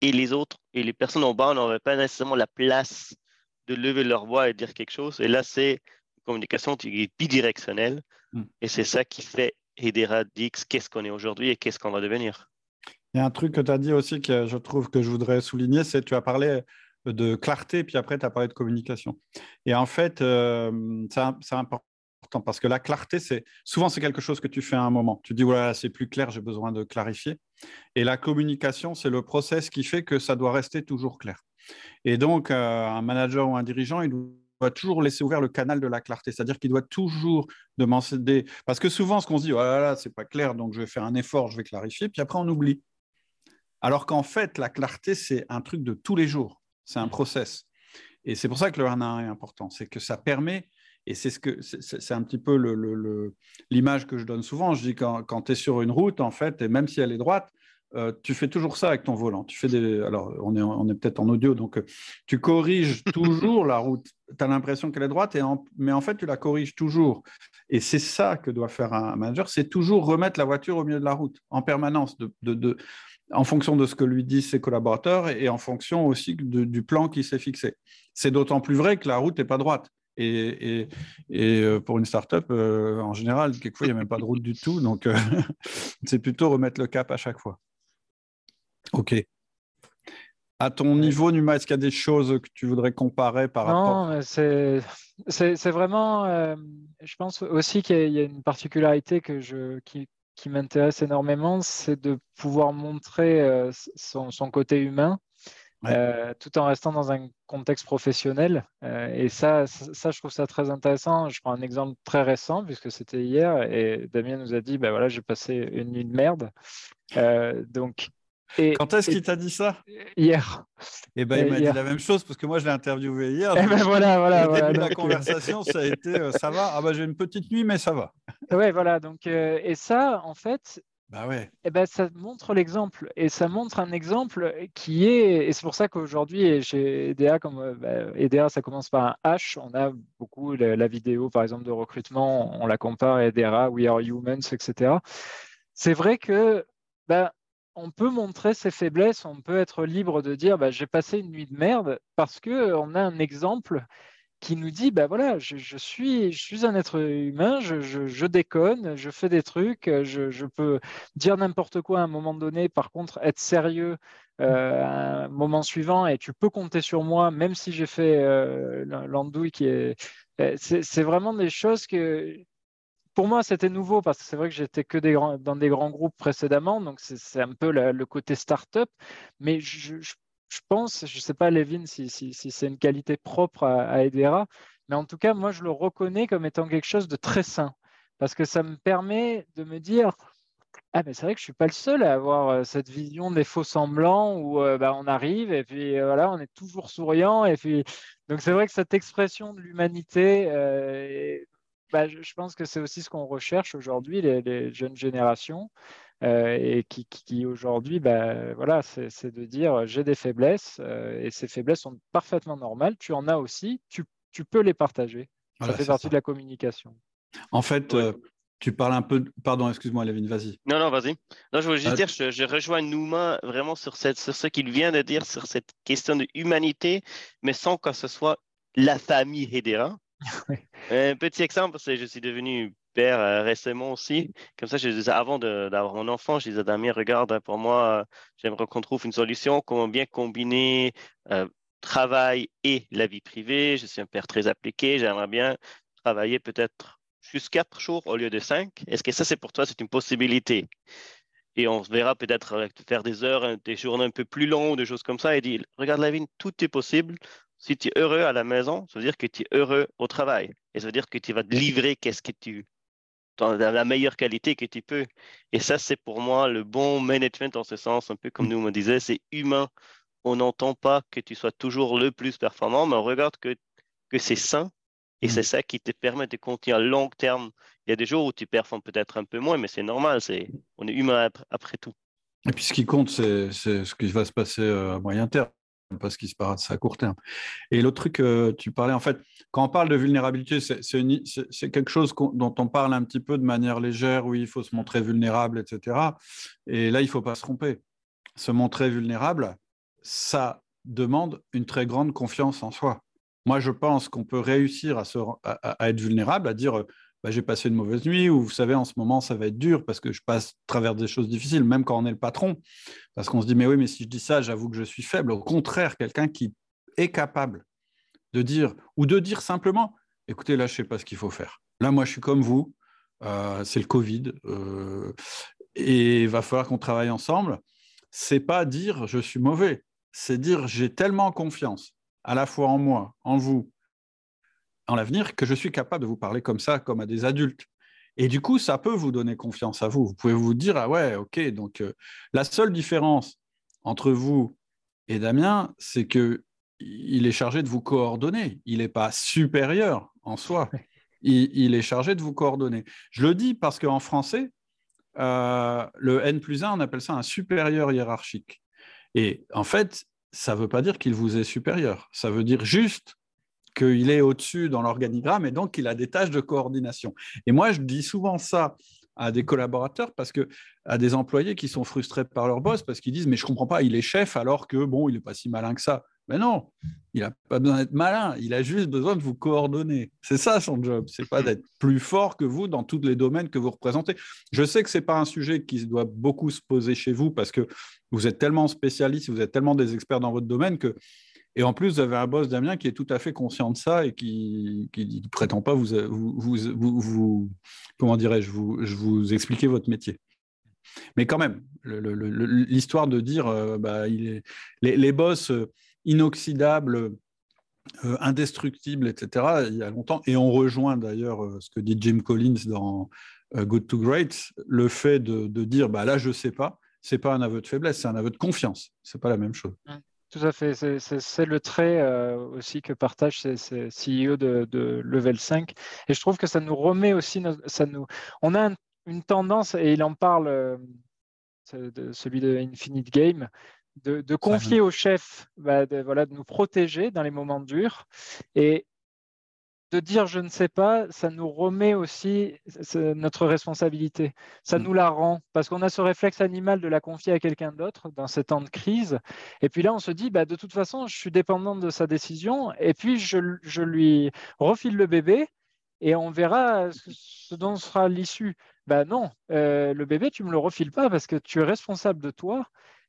et les autres et les personnes en bas n'avaient pas nécessairement la place de lever leur voix et dire quelque chose. Et là, c'est une communication bidirectionnelle hmm. et c'est ça qui fait Hedera Dix qu'est-ce qu'on est aujourd'hui et qu'est-ce qu'on va devenir. Il y a un truc que tu as dit aussi que je trouve que je voudrais souligner, c'est que tu as parlé de clarté, puis après, tu as parlé de communication. Et en fait, euh, c'est important parce que la clarté, c'est souvent c'est quelque chose que tu fais à un moment. Tu dis voilà, c'est plus clair, j'ai besoin de clarifier. Et la communication, c'est le process qui fait que ça doit rester toujours clair. Et donc, euh, un manager ou un dirigeant, il doit toujours laisser ouvert le canal de la clarté, c'est-à-dire qu'il doit toujours demander. Parce que souvent, ce qu'on se dit, voilà, oh là, c'est pas clair, donc je vais faire un effort, je vais clarifier, puis après on oublie. Alors qu'en fait, la clarté, c'est un truc de tous les jours c'est un process. Et c'est pour ça que le 1 à 1 est important, c'est que ça permet, et c'est ce que c'est un petit peu l'image que je donne souvent. Je dis quand, quand tu es sur une route, en fait, et même si elle est droite, euh, tu fais toujours ça avec ton volant. Tu fais des, alors on est, on est peut-être en audio, donc euh, tu corriges toujours la route. Tu as l'impression qu'elle est droite, et mais en fait tu la corriges toujours. Et c'est ça que doit faire un manager, c'est toujours remettre la voiture au milieu de la route en permanence, de, de, en fonction de ce que lui disent ses collaborateurs et en fonction aussi du plan qui s'est fixé. C'est d'autant plus vrai que la route n'est pas droite. Et, euh, pour une startup, up en général, quelquefois, il n'y a même pas de route du tout. Donc, euh, c'est plutôt remettre le cap à chaque fois. OK. À ton niveau, Numa, est-ce qu'il y a des choses que tu voudrais comparer par rapport? Non, c'est vraiment, euh, je pense aussi qu'il y, a une particularité que je, qui, qui m'intéresse énormément, c'est de pouvoir montrer euh, son, côté humain. Euh, tout en restant dans un contexte professionnel. Euh, et ça, ça, je trouve ça très intéressant. Je prends un exemple très récent, puisque c'était hier, et Damien nous a dit, ben voilà, j'ai passé une nuit de merde. donc, quand est-ce qu'il t'a dit ça? Hier. Et eh ben, il m'a dit la même chose parce que moi je l'ai interviewé hier. Et eh ben voilà, voilà. voilà la conversation, ça a été ça va. Ah bah j'ai une petite nuit, mais ça va. Ouais, voilà. Donc, et ça, en fait, bah ouais. Eh ben, ça montre l'exemple. Et ça montre un exemple qui est. Et c'est pour ça qu'aujourd'hui, chez EDA, comme bah, EDA, ça commence par un H. On a beaucoup la, vidéo, par exemple, de recrutement. On la compare à EDA, We Are Humans, etc. C'est vrai que bah, on peut montrer ses faiblesses. On peut être libre de dire bah, j'ai passé une nuit de merde parce qu'on a un exemple qui nous dit, ben voilà, je, suis, je suis un être humain, je, déconne, je fais des trucs, je, peux dire n'importe quoi à un moment donné, par contre, être sérieux euh, à un moment suivant, et tu peux compter sur moi, même si j'ai fait euh, l'andouille qui est... C'est vraiment des choses que, pour moi, c'était nouveau parce que c'est vrai que j'étais que des dans des grands groupes précédemment, donc c'est un peu le côté start-up. Mais je, pense, je sais pas, Levin, si, c'est une qualité propre à, Edera, mais en tout cas, moi, je le reconnais comme étant quelque chose de très sain, parce que ça me permet de me dire, ah, mais c'est vrai que je suis pas le seul à avoir euh, cette vision des faux semblants où euh, bah, on arrive et puis euh, voilà, on est toujours souriant. Et puis... Donc, c'est vrai que cette expression de l'humanité, bah, je, pense que c'est aussi ce qu'on recherche aujourd'hui, les, jeunes générations. Euh, et qui, qui aujourd'hui, bah, voilà, c'est de dire j'ai des faiblesses euh, et ces faiblesses sont parfaitement normales. Tu en as aussi, tu, tu peux les partager. ça fait partie de la communication. En fait, euh, tu parles un peu. Pardon, excuse-moi, Lévin, vas-y. Non, non, vas-y. Non, je voulais juste dire, je, je, rejoins Nouma vraiment sur, cette, sur ce qu'il vient de dire, sur cette question de humanité, mais sans que ce soit la famille Hedera. Un petit exemple, c'est je suis devenu père euh, récemment aussi. Comme ça, je disais, avant d'avoir mon enfant, je disais Damien, regarde, pour moi, j'aimerais qu'on trouve une solution, comment bien combiner euh, travail et la vie privée. Je suis un père très appliqué, j'aimerais bien travailler peut-être juste quatre jours au lieu de cinq. Est-ce que ça, c'est pour toi, c'est une possibilité? Et on verra peut-être euh, faire des heures, des journées un peu plus longues, des choses comme ça. Et dit, regarde la vie, tout est possible. Si tu es heureux à la maison, ça veut dire que tu es heureux au travail. Et ça veut dire que tu vas te livrer qu'est-ce que tu dans la meilleure qualité que tu peux. Et ça, c'est pour moi le bon management en ce sens, un peu comme mm. nous me disait, c'est humain. On n'entend pas que tu sois toujours le plus performant, mais on regarde que, que c'est sain. Et mm. c'est ça qui te permet de continuer à long terme. Il y a des jours où tu performes peut-être un peu moins, mais c'est normal. C'est, on est humain après tout. Et puis ce qui compte, c'est, ce qui va se passer euh, à moyen terme pas ce qui se passe à court terme. Et l'autre truc, euh, tu parlais, en fait, quand on parle de vulnérabilité, c'est quelque chose dont on parle un petit peu de manière légère, où il faut se montrer vulnérable, etc. Et là, il ne faut pas se tromper. Se montrer vulnérable, ça demande une très grande confiance en soi. Moi, je pense qu'on peut réussir à, être vulnérable, à dire bah, j'ai passé une mauvaise nuit, ou vous savez, en ce moment, ça va être dur parce que je passe à travers des choses difficiles, même quand on est le patron. Parce qu'on se dit, mais oui, mais si je dis ça, j'avoue que je suis faible. Au contraire, quelqu'un qui est capable de dire, ou de dire simplement, écoutez, là, je ne sais pas ce qu'il faut faire. Là, moi, je suis comme vous, euh, c'est le Covid, euh, et il va falloir qu'on travaille ensemble. C'est pas dire je suis mauvais, c'est dire j'ai tellement confiance à la fois en moi, en vous, l'avenir que je suis capable de vous parler comme ça, comme à des adultes. Et du coup, ça peut vous donner confiance à vous. Vous pouvez vous dire, ah ouais, ok, donc euh, la seule différence entre vous et Damien, c'est que il est chargé de vous coordonner. Il n'est pas supérieur en soi. Il, est chargé de vous coordonner. Je le dis parce qu'en français, euh, le N plus 1, on appelle ça un supérieur hiérarchique. Et en fait, ça ne veut pas dire qu'il vous est supérieur. Ça veut dire juste qu'il est au-dessus dans l'organigramme et donc il a des tâches de coordination. Et moi, je dis souvent ça à des collaborateurs parce que à des employés qui sont frustrés par leur boss parce qu'ils disent mais je comprends pas il est chef alors que bon il est pas si malin que ça. Mais non il n'a pas besoin d'être malin il a juste besoin de vous coordonner. C'est ça son job c'est pas d'être plus fort que vous dans tous les domaines que vous représentez. Je sais que c'est pas un sujet qui doit beaucoup se poser chez vous parce que vous êtes tellement spécialiste vous êtes tellement des experts dans votre domaine que et en plus, vous avez un boss, Damien, qui est tout à fait conscient de ça et qui ne prétend pas vous, comment dirais-je, vous, expliquer votre métier. Mais quand même, l'histoire de dire euh, bah, les, boss euh, inoxydables, euh, indestructibles, etc., il y a longtemps, et on rejoint d'ailleurs ce que dit Jim Collins dans Good to Great, le fait de, dire bah, là, je ne sais pas, ce n'est pas un aveu de faiblesse, c'est un aveu de confiance. Ce n'est pas la même chose. Tout à fait. C'est le trait euh, aussi que partagent ces, CEO de, Level 5. Et je trouve que ça nous remet aussi, ça nous, on a une tendance, et il en parle, de, celui de Infinite Game, de, confier au chef bah, de, voilà, de nous protéger dans les moments durs. Et de dire je ne sais pas, ça nous remet aussi notre responsabilité. Ça mm. nous la rend parce qu'on a ce réflexe animal de la confier à quelqu'un d'autre dans ces temps de crise. Et puis là, on se dit, bah, de toute façon, je suis dépendant de sa décision. Et puis, je, lui refile le bébé et on verra ce dont sera l'issue. Bah non, euh, le bébé, tu me le refiles pas parce que tu es responsable de toi.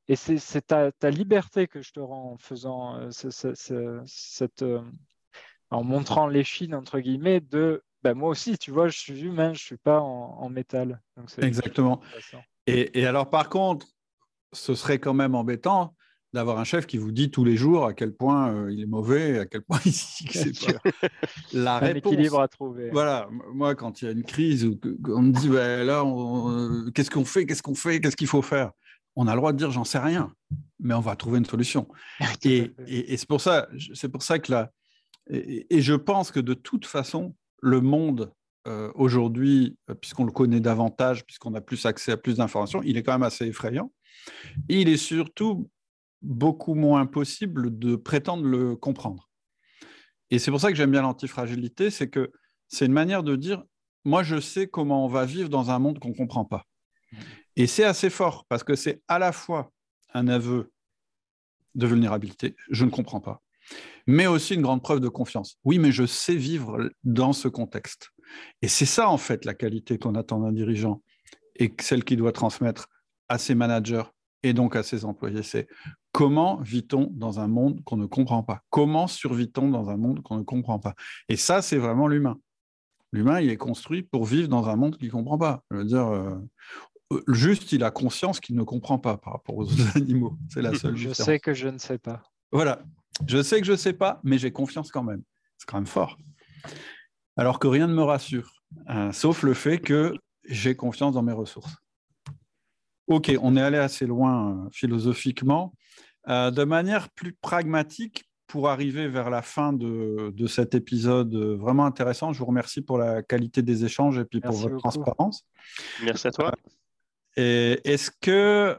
Et c'est ta, liberté que je te rends en faisant euh, cette, euh, en montrant l'échine, entre guillemets, de ben moi aussi, tu vois, je suis humain, je ne suis pas en, métal. Exactement. Et, alors, par contre, ce serait quand même embêtant d'avoir un chef qui vous dit tous les jours à quel point euh, il est mauvais, à quel point il c'est pas la un équilibre à trouver. Voilà, moi quand il y a une crise où on me dit ben là, euh, qu'est-ce qu'on fait, qu'est-ce qu'on fait, qu'est-ce qu'il faut faire, on a le droit de dire j'en sais rien, mais on va trouver une solution. et, et, et c'est pour ça, c'est pour ça que là, et, je pense que de toute façon, le monde euh, aujourd'hui, euh, puisqu'on le connaît davantage, puisqu'on a plus accès à plus d'informations, il est quand même assez effrayant. il est surtout beaucoup moins possible de prétendre le comprendre. Et c'est pour ça que j'aime bien l'antifragilité, c'est que c'est une manière de dire, moi je sais comment on va vivre dans un monde qu'on ne comprend pas. Et c'est assez fort, parce que c'est à la fois un aveu de vulnérabilité, je ne comprends pas, mais aussi une grande preuve de confiance. Oui, mais je sais vivre dans ce contexte. Et c'est ça, en fait, la qualité qu'on attend d'un dirigeant et celle qu'il doit transmettre à ses managers et donc à ses employés. C'est comment vit-on dans un monde qu'on ne comprend pas? Comment survit-on dans un monde qu'on ne comprend pas? Et ça, c'est vraiment l'humain. L'humain, il est construit pour vivre dans un monde qu'il ne comprend pas. Je veux dire, euh, juste, il a conscience qu'il ne comprend pas par rapport aux autres animaux. C'est la seule Je sais que je ne sais pas. Voilà. Je sais que je ne sais pas, mais j'ai confiance quand même. C'est quand même fort. Alors que rien ne me rassure, hein, sauf le fait que j'ai confiance dans mes ressources. Ok, on est allé assez loin euh, philosophiquement. Euh, de manière plus pragmatique, pour arriver vers la fin de, cet épisode euh, vraiment intéressant, je vous remercie pour la qualité des échanges et puis pour votre transparence. Merci à toi. Et est-ce que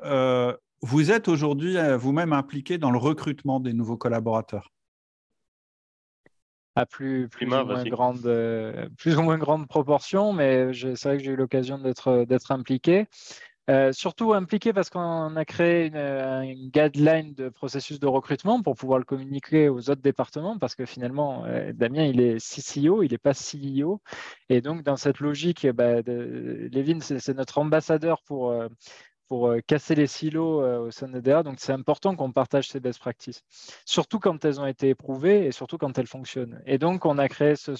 vous êtes aujourd'hui euh, vous-même impliqué dans le recrutement des nouveaux collaborateurs? À plus, plus, ou moins grande, euh, plus ou moins grande proportion, mais c'est vrai que j'ai eu l'occasion d'être impliqué. Euh, surtout impliqué parce qu'on a créé une, guideline de processus de recrutement pour pouvoir le communiquer aux autres départements parce que finalement, Damien, il est CCO, il n'est pas CEO. Et donc, dans cette logique, bah, Lévin, c'est notre ambassadeur pour, pour euh, casser les silos euh, au sein de DA. Donc, c'est important qu'on partage ces best practices, surtout quand elles ont été éprouvées et surtout quand elles fonctionnent. Et donc, on a créé ce,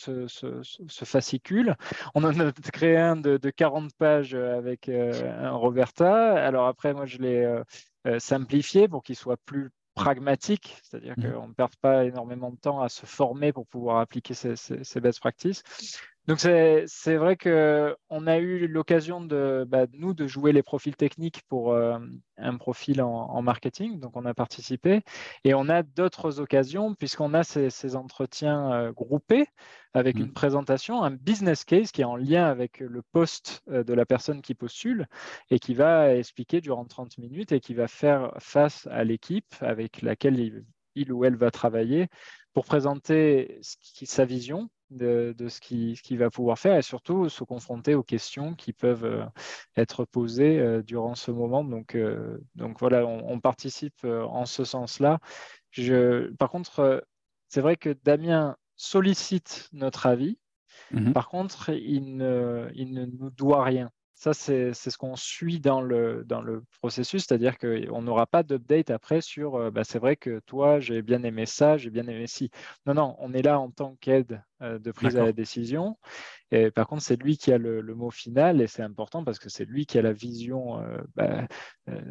fascicule. On en a créé un de, 40 pages avec euh, un Roberta. Alors après, moi, je l'ai simplifié pour qu'il soit plus pragmatique, c'est-à-dire mmh. qu'on ne perde pas énormément de temps à se former pour pouvoir appliquer ces, ces best practices. Donc c'est vrai qu'on a eu l'occasion de bah, nous de jouer les profils techniques pour euh, un profil en, marketing, donc on a participé et on a d'autres occasions puisqu'on a ces, entretiens euh, groupés avec une mmh. présentation, un business case qui est en lien avec le poste euh, de la personne qui postule et qui va expliquer durant 30 minutes et qui va faire face à l'équipe avec laquelle il, il, ou elle va travailler pour présenter sa vision de, ce qu'il va pouvoir faire et surtout se confronter aux questions qui peuvent euh, être posées euh, durant ce moment. Donc, euh, donc voilà, on, participe en ce sens-là. Par contre, c'est vrai que Damien sollicite notre avis. Mmh Par contre, il il ne nous doit rien. Ça, c'est ce qu'on suit dans le, dans le processus, c'est-à-dire qu'on n'aura pas d'update après sur euh, bah, c'est vrai que toi, j'ai bien aimé ça, j'ai bien aimé ci. Non, non, on est là en tant qu'aide euh, de prise à la décision. Et par contre, c'est lui qui a le, mot final et c'est important parce que c'est lui qui a la vision euh, bah,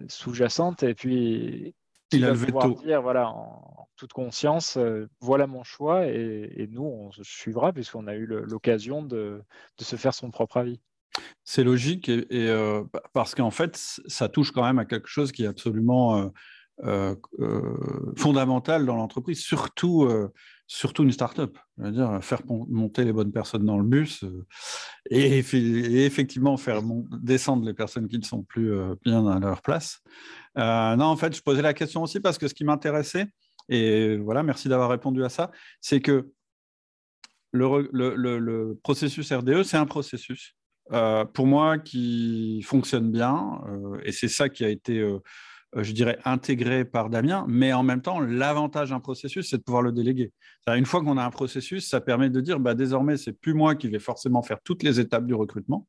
sous-jacente et puis il va pouvoir dire voilà en, toute conscience voilà mon choix et, et, nous on se suivra puisqu'on a eu l'occasion de, de se faire son propre avis. C'est logique et, euh, parce qu'en fait, ça touche quand même à quelque chose qui est absolument euh, euh, fondamental dans l'entreprise, surtout, surtout une start-up. Dire, faire monter les bonnes personnes dans le bus et, effectivement faire descendre les personnes qui ne sont plus bien à leur place. Non, en fait, je posais la question aussi parce que ce qui m'intéressait, et voilà, merci d'avoir répondu à ça, c'est que le, processus RDE, c'est un processus. Pour moi, qui fonctionne bien, et c'est ça qui a été euh, je dirais, intégré par Damien, mais en même temps, l'avantage d'un processus, c'est de pouvoir le déléguer. Une fois qu'on a un processus, ça permet de dire, bah, désormais, c'est plus moi qui vais forcément faire toutes les étapes du recrutement.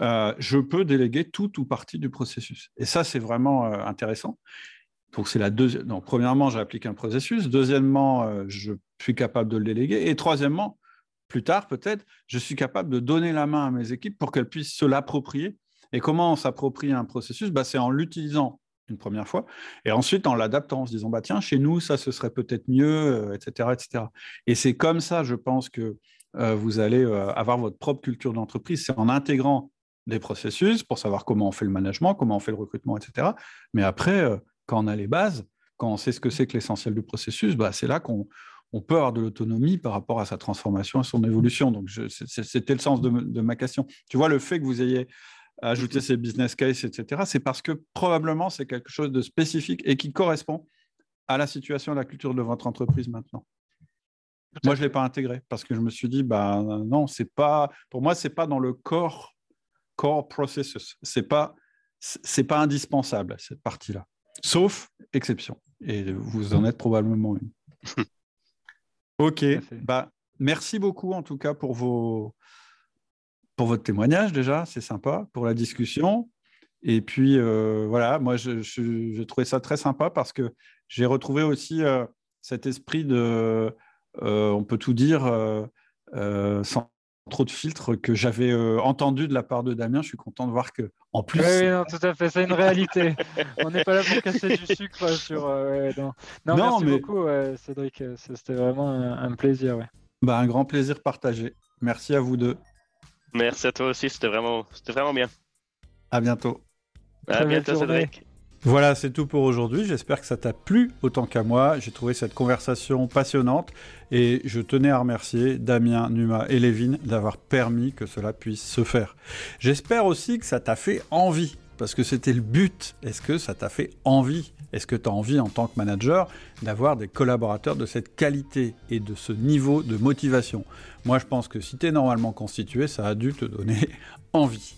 Euh, je peux déléguer tout ou partie du processus. Et ça, c'est vraiment euh, intéressant. Donc, c'est la deuxième. Premièrement, j'applique un processus. Deuxièmement, je suis capable de le déléguer. Et troisièmement, plus tard, peut-être, je suis capable de donner la main à mes équipes pour qu'elles puissent se l'approprier. Et comment on s'approprie un processus? Bah, C'est en l'utilisant une première fois, et ensuite en l'adaptant, en se disant, bah, tiens, chez nous, ça, ce serait peut-être mieux, etc., euh, etc. Et c'est comme ça, je pense, que euh, vous allez euh, avoir votre propre culture d'entreprise, c'est en intégrant des processus pour savoir comment on fait le management, comment on fait le recrutement, etc. Mais après, quand on a les bases, quand on sait ce que c'est que l'essentiel du processus, bah, c'est là qu'on on peut avoir de l'autonomie par rapport à sa transformation, à son évolution. Donc, c'était le sens de, de, ma question. Tu vois, le fait que vous ayez ajouter ces business cases, etc., c'est parce que probablement c'est quelque chose de spécifique et qui correspond à la situation, à la culture de votre entreprise maintenant. Moi, je ne l'ai pas intégré parce que je me suis dit, bah, non, c'est pas, pour moi, ce n'est pas dans le core, core processus. Ce n'est pas, c'est pas indispensable, cette partie-là. Sauf exception. Et vous en êtes probablement une. ok. Bah, merci beaucoup, en tout cas, pour vos, pour votre témoignage déjà, c'est sympa, pour la discussion. Et puis euh, voilà, moi j'ai trouvé ça très sympa parce que j'ai retrouvé aussi euh, cet esprit de, euh, on peut tout dire, sans trop de filtres que j'avais entendu de la part de Damien. Je suis content de voir que en plus. Oui, non, tout à fait, c'est une réalité. on n'est pas là pour casser du sucre sur. non. non. merci beaucoup, Cédric. C'était vraiment un, plaisir. Bah, un grand plaisir partagé. Merci à vous deux. Merci à toi aussi, c'était vraiment, c'était vraiment bien. À bientôt. À bientôt, Cédric. Voilà, c'est tout pour aujourd'hui. J'espère que ça t'a plu autant qu'à moi. J'ai trouvé cette conversation passionnante et je tenais à remercier Damien, Numa et Lévin d'avoir permis que cela puisse se faire. J'espère aussi que ça t'a fait envie parce que c'était le but. Est-ce que ça t'a fait envie? Est-ce que tu as envie en tant que manager d'avoir des collaborateurs de cette qualité et de ce niveau de motivation? Moi, je pense que si tu es normalement constitué, ça a dû te donner envie.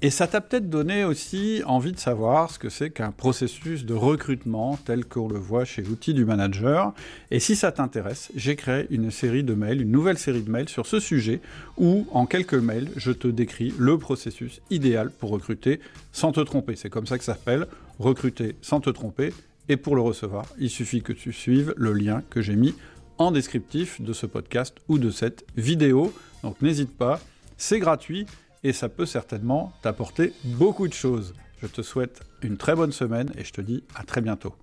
Et ça t'a peut-être donné aussi envie de savoir ce que c'est qu'un processus de recrutement tel qu'on le voit chez l'outil du manager. Et si ça t'intéresse, j'ai créé une série de mails, une nouvelle série de mails sur ce sujet où, en quelques mails, je te décris le processus idéal pour recruter sans te tromper. C'est comme ça que ça s'appelle, recruter sans te tromper. Et pour le recevoir, il suffit que tu suives le lien que j'ai mis en descriptif de ce podcast ou de cette vidéo. Donc n'hésite pas, c'est gratuit et ça peut certainement t'apporter beaucoup de choses. Je te souhaite une très bonne semaine et je te dis à très bientôt.